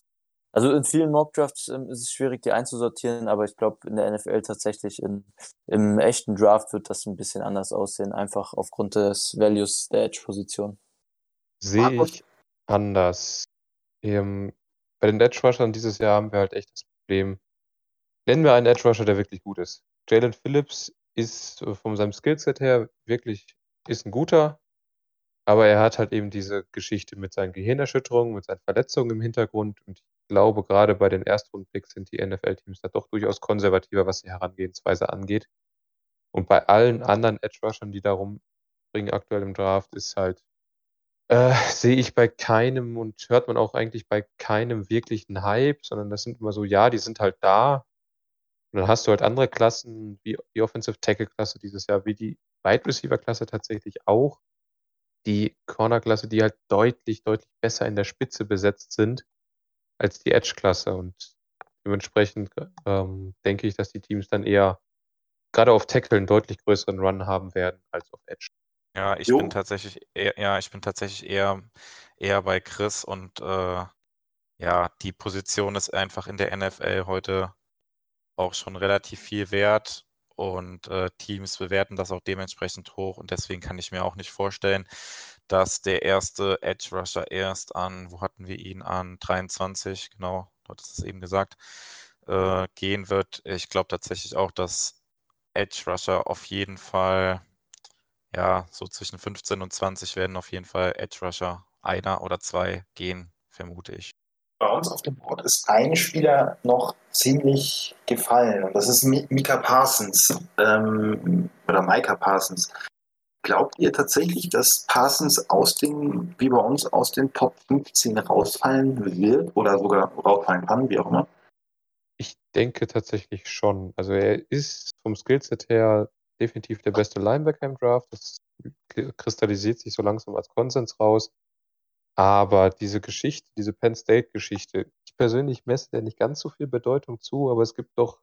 also in vielen Mock-Drafts ähm, ist es schwierig, die einzusortieren, aber ich glaube, in der NFL tatsächlich in, im echten Draft wird das ein bisschen anders aussehen, einfach aufgrund des Values der Edge-Position. Sehe ich anders. Ähm, bei den Edge Rushern dieses Jahr haben wir halt echt das Problem. Nennen wir einen Edge Rusher, der wirklich gut ist. Jalen Phillips ist äh, von seinem Skillset her wirklich ist ein guter, aber er hat halt eben diese Geschichte mit seinen Gehirnerschütterungen, mit seinen Verletzungen im Hintergrund und ich glaube, gerade bei den Erstrundpicks sind die NFL-Teams da doch durchaus konservativer, was die Herangehensweise angeht. Und bei allen anderen Edge-Rushern, die da rumbringen aktuell im Draft, ist halt, äh, sehe ich bei keinem und hört man auch eigentlich bei keinem wirklichen Hype, sondern das sind immer so, ja, die sind halt da. Und dann hast du halt andere Klassen, wie die Offensive Tackle-Klasse dieses Jahr, wie die Wide Receiver-Klasse tatsächlich auch. Die Corner-Klasse, die halt deutlich, deutlich besser in der Spitze besetzt sind als die Edge-Klasse. Und dementsprechend ähm, denke ich, dass die Teams dann eher gerade auf Tackle einen deutlich größeren Run haben werden als auf Edge. Ja, ich jo. bin tatsächlich eher, ja, ich bin tatsächlich eher, eher bei Chris und äh, ja, die Position ist einfach in der NFL heute auch schon relativ viel wert und äh, Teams bewerten das auch dementsprechend hoch und deswegen kann ich mir auch nicht vorstellen, dass der erste Edge Rusher erst an, wo hatten wir ihn, an 23, genau, du hattest es eben gesagt, äh, gehen wird. Ich glaube tatsächlich auch, dass Edge Rusher auf jeden Fall, ja, so zwischen 15 und 20 werden auf jeden Fall Edge Rusher einer oder zwei gehen, vermute ich. Bei uns auf dem Board ist ein Spieler noch ziemlich gefallen und das ist Mika Parsons ähm, oder Micah Parsons. Glaubt ihr tatsächlich, dass Parsons aus den, wie bei uns, aus den Top 15 rausfallen wird oder sogar rausfallen kann, wie auch immer? Ich denke tatsächlich schon. Also er ist vom Skillset her definitiv der beste Linebacker im Draft. Das kristallisiert sich so langsam als Konsens raus. Aber diese Geschichte, diese Penn State-Geschichte, ich persönlich messe der nicht ganz so viel Bedeutung zu, aber es gibt doch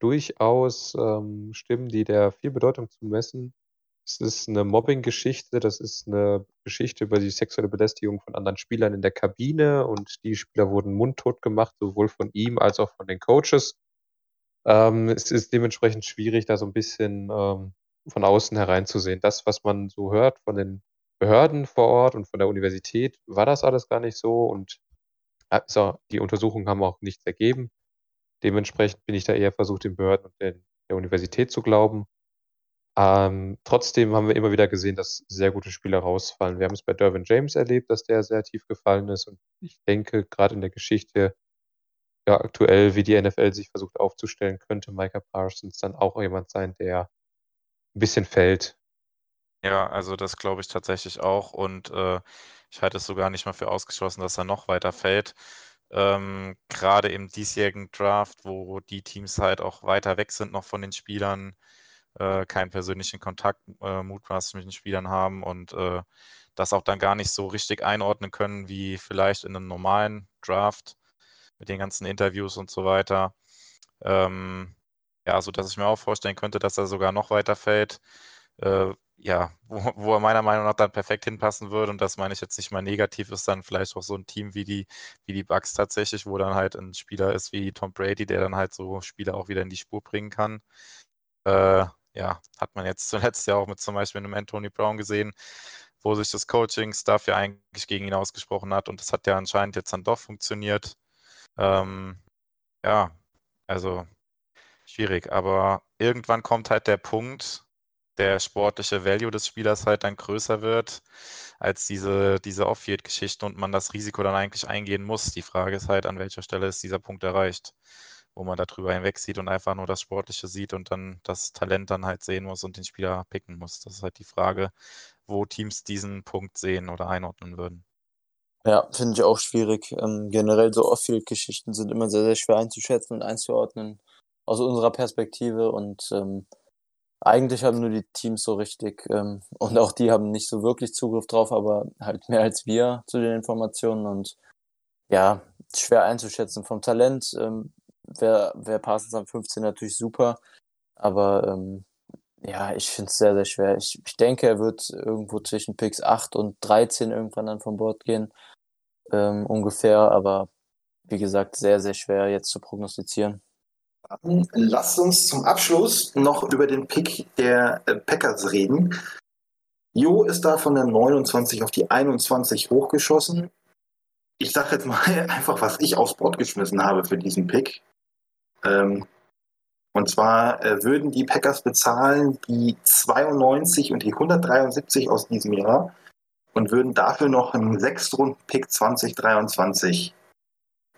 durchaus ähm, Stimmen, die der viel Bedeutung zu messen. Es ist eine Mobbing-Geschichte, das ist eine Geschichte über die sexuelle Belästigung von anderen Spielern in der Kabine und die Spieler wurden mundtot gemacht, sowohl von ihm als auch von den Coaches. Ähm, es ist dementsprechend schwierig, da so ein bisschen ähm, von außen hereinzusehen. Das, was man so hört von den Behörden vor Ort und von der Universität, war das alles gar nicht so und also, die Untersuchungen haben auch nichts ergeben. Dementsprechend bin ich da eher versucht, den Behörden und den, der Universität zu glauben. Ähm, trotzdem haben wir immer wieder gesehen, dass sehr gute Spieler rausfallen. Wir haben es bei Dervin James erlebt, dass der sehr tief gefallen ist. Und ich denke, gerade in der Geschichte, ja, aktuell, wie die NFL sich versucht aufzustellen, könnte Micah Parsons dann auch jemand sein, der ein bisschen fällt. Ja, also das glaube ich tatsächlich auch. Und äh, ich halte es sogar nicht mal für ausgeschlossen, dass er noch weiter fällt. Ähm, gerade im diesjährigen Draft, wo die Teams halt auch weiter weg sind noch von den Spielern, äh, keinen persönlichen Kontakt äh, mutmaßlich mit den Spielern haben und äh, das auch dann gar nicht so richtig einordnen können wie vielleicht in einem normalen Draft mit den ganzen Interviews und so weiter. Ähm, ja, so dass ich mir auch vorstellen könnte, dass er sogar noch weiter fällt. Äh, ja, wo, wo, er meiner Meinung nach dann perfekt hinpassen würde. Und das meine ich jetzt nicht mal negativ, ist dann vielleicht auch so ein Team wie die, wie die Bucks tatsächlich, wo dann halt ein Spieler ist wie Tom Brady, der dann halt so Spieler auch wieder in die Spur bringen kann. Äh, ja, hat man jetzt zuletzt ja auch mit zum Beispiel einem Anthony Brown gesehen, wo sich das Coaching-Staff ja eigentlich gegen ihn ausgesprochen hat und das hat ja anscheinend jetzt dann doch funktioniert. Ähm, ja, also schwierig, aber irgendwann kommt halt der Punkt, der sportliche Value des Spielers halt dann größer wird als diese, diese Off-Field-Geschichte und man das Risiko dann eigentlich eingehen muss. Die Frage ist halt, an welcher Stelle ist dieser Punkt erreicht, wo man darüber hinweg sieht und einfach nur das Sportliche sieht und dann das Talent dann halt sehen muss und den Spieler picken muss. Das ist halt die Frage, wo Teams diesen Punkt sehen oder einordnen würden. Ja, finde ich auch schwierig. Ähm, generell so Off-Field-Geschichten sind immer sehr, sehr schwer einzuschätzen und einzuordnen aus unserer Perspektive und ähm, eigentlich haben nur die Teams so richtig ähm, und auch die haben nicht so wirklich Zugriff drauf, aber halt mehr als wir zu den Informationen und ja, schwer einzuschätzen. Vom Talent ähm, wäre wär Parsons am 15 natürlich super, aber ähm, ja, ich finde es sehr, sehr schwer. Ich, ich denke, er wird irgendwo zwischen Picks 8 und 13 irgendwann dann vom Bord gehen, ähm, ungefähr, aber wie gesagt, sehr, sehr schwer jetzt zu prognostizieren. Lasst uns zum Abschluss noch über den Pick der äh, Packers reden. Jo ist da von der 29 auf die 21 hochgeschossen. Ich sage jetzt mal einfach, was ich aufs Board geschmissen habe für diesen Pick. Ähm, und zwar äh, würden die Packers bezahlen die 92 und die 173 aus diesem Jahr und würden dafür noch einen Sechstrunden-Pick 2023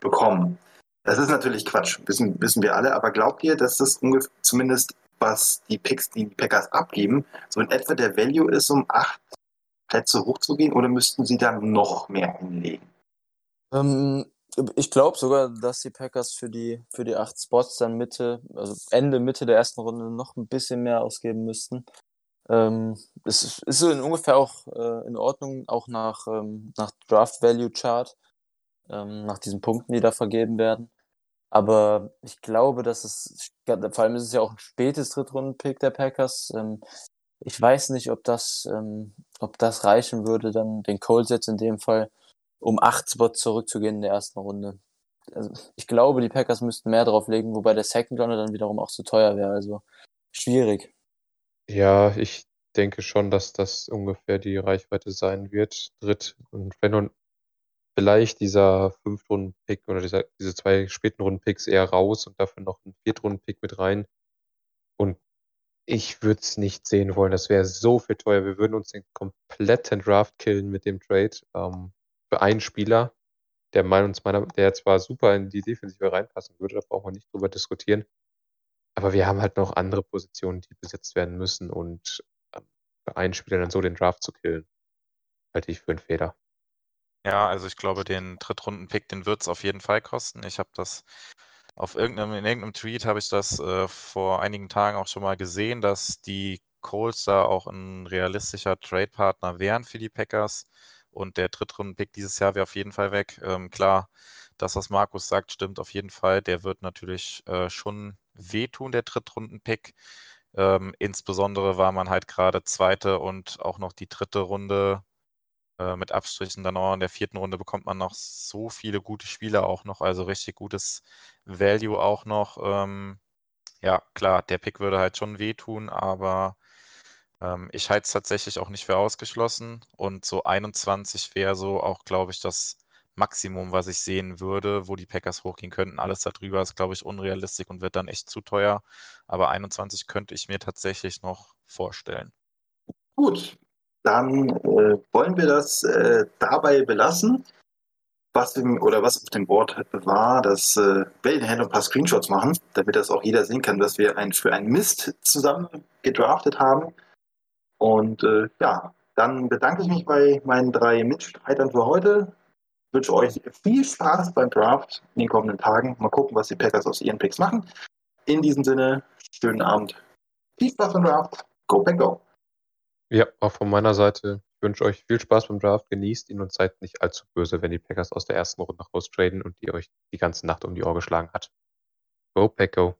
bekommen. Das ist natürlich Quatsch, wissen, wissen wir alle, aber glaubt ihr, dass das ungefähr, zumindest was die Picks, die, die Packers abgeben, so in etwa der Value ist, um acht Plätze hochzugehen oder müssten sie dann noch mehr hinlegen? Ähm, ich glaube sogar, dass die Packers für die, für die acht Spots dann Mitte, also Ende, Mitte der ersten Runde noch ein bisschen mehr ausgeben müssten. Ähm, es ist, ist so in ungefähr auch äh, in Ordnung, auch nach, ähm, nach Draft Value Chart, ähm, nach diesen Punkten, die da vergeben werden. Aber ich glaube, dass es, vor allem ist es ja auch ein spätes Drittrunden-Pick der Packers. Ähm, ich weiß nicht, ob das, ähm, ob das reichen würde, dann den Colts jetzt in dem Fall, um acht Spots zurückzugehen in der ersten Runde. Also ich glaube, die Packers müssten mehr drauf legen, wobei der Second Runner dann wiederum auch zu teuer wäre. Also schwierig. Ja, ich denke schon, dass das ungefähr die Reichweite sein wird. Dritt und wenn du vielleicht dieser Fünftrunden-Pick oder dieser, diese zwei späten Runden-Picks eher raus und dafür noch einen Viertrunden-Pick mit rein. Und ich würde es nicht sehen wollen. Das wäre so viel teuer. Wir würden uns den kompletten Draft killen mit dem Trade ähm, für einen Spieler, der meines meiner, der zwar super in die Defensive reinpassen würde, da brauchen wir nicht drüber diskutieren. Aber wir haben halt noch andere Positionen, die besetzt werden müssen und ähm, für einen Spieler dann so den Draft zu killen, halte ich für einen Fehler. Ja, also ich glaube, den Drittrunden-Pick, den wird es auf jeden Fall kosten. Ich habe das auf irgendeinem, in irgendeinem Tweet habe ich das äh, vor einigen Tagen auch schon mal gesehen, dass die Colts da auch ein realistischer Trade-Partner wären für die Packers. Und der Drittrunden-Pick dieses Jahr wäre auf jeden Fall weg. Ähm, klar, das, was Markus sagt, stimmt auf jeden Fall. Der wird natürlich äh, schon wehtun, der Drittrunden-Pick. Ähm, insbesondere war man halt gerade zweite und auch noch die dritte Runde äh, mit Abstrichen dann auch in der vierten Runde bekommt man noch so viele gute Spieler auch noch, also richtig gutes Value auch noch. Ähm, ja, klar, der Pick würde halt schon wehtun, aber ähm, ich halte es tatsächlich auch nicht für ausgeschlossen. Und so 21 wäre so auch, glaube ich, das Maximum, was ich sehen würde, wo die Packers hochgehen könnten. Alles darüber ist, glaube ich, unrealistisch und wird dann echt zu teuer. Aber 21 könnte ich mir tatsächlich noch vorstellen. Gut, dann äh, wollen wir das äh, dabei belassen. Was im, oder was auf dem Board war, dass äh, werden ein paar Screenshots machen, damit das auch jeder sehen kann, dass wir ein, für einen Mist zusammen gedraftet haben. Und äh, ja, dann bedanke ich mich bei meinen drei Mitstreitern für heute. Wünsche euch viel Spaß beim Draft in den kommenden Tagen. Mal gucken, was die Packers aus ihren Picks machen. In diesem Sinne, schönen Abend Viel Spaß beim Draft. Go Pack Go. Ja, auch von meiner Seite. Ich wünsche euch viel Spaß beim Draft. Genießt ihn und seid nicht allzu böse, wenn die Packers aus der ersten Runde raustraden und die euch die ganze Nacht um die Ohr geschlagen hat. Go Pack Go.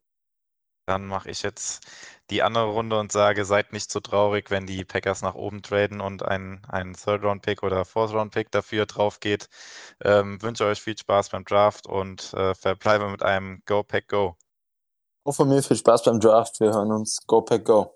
Dann mache ich jetzt die andere Runde und sage, seid nicht so traurig, wenn die Packers nach oben traden und ein, ein Third-Round-Pick oder Fourth-Round-Pick dafür drauf geht. Ähm, wünsche euch viel Spaß beim Draft und äh, verbleibe mit einem Go Pack Go. Auch von mir viel Spaß beim Draft. Wir hören uns. Go Pack Go.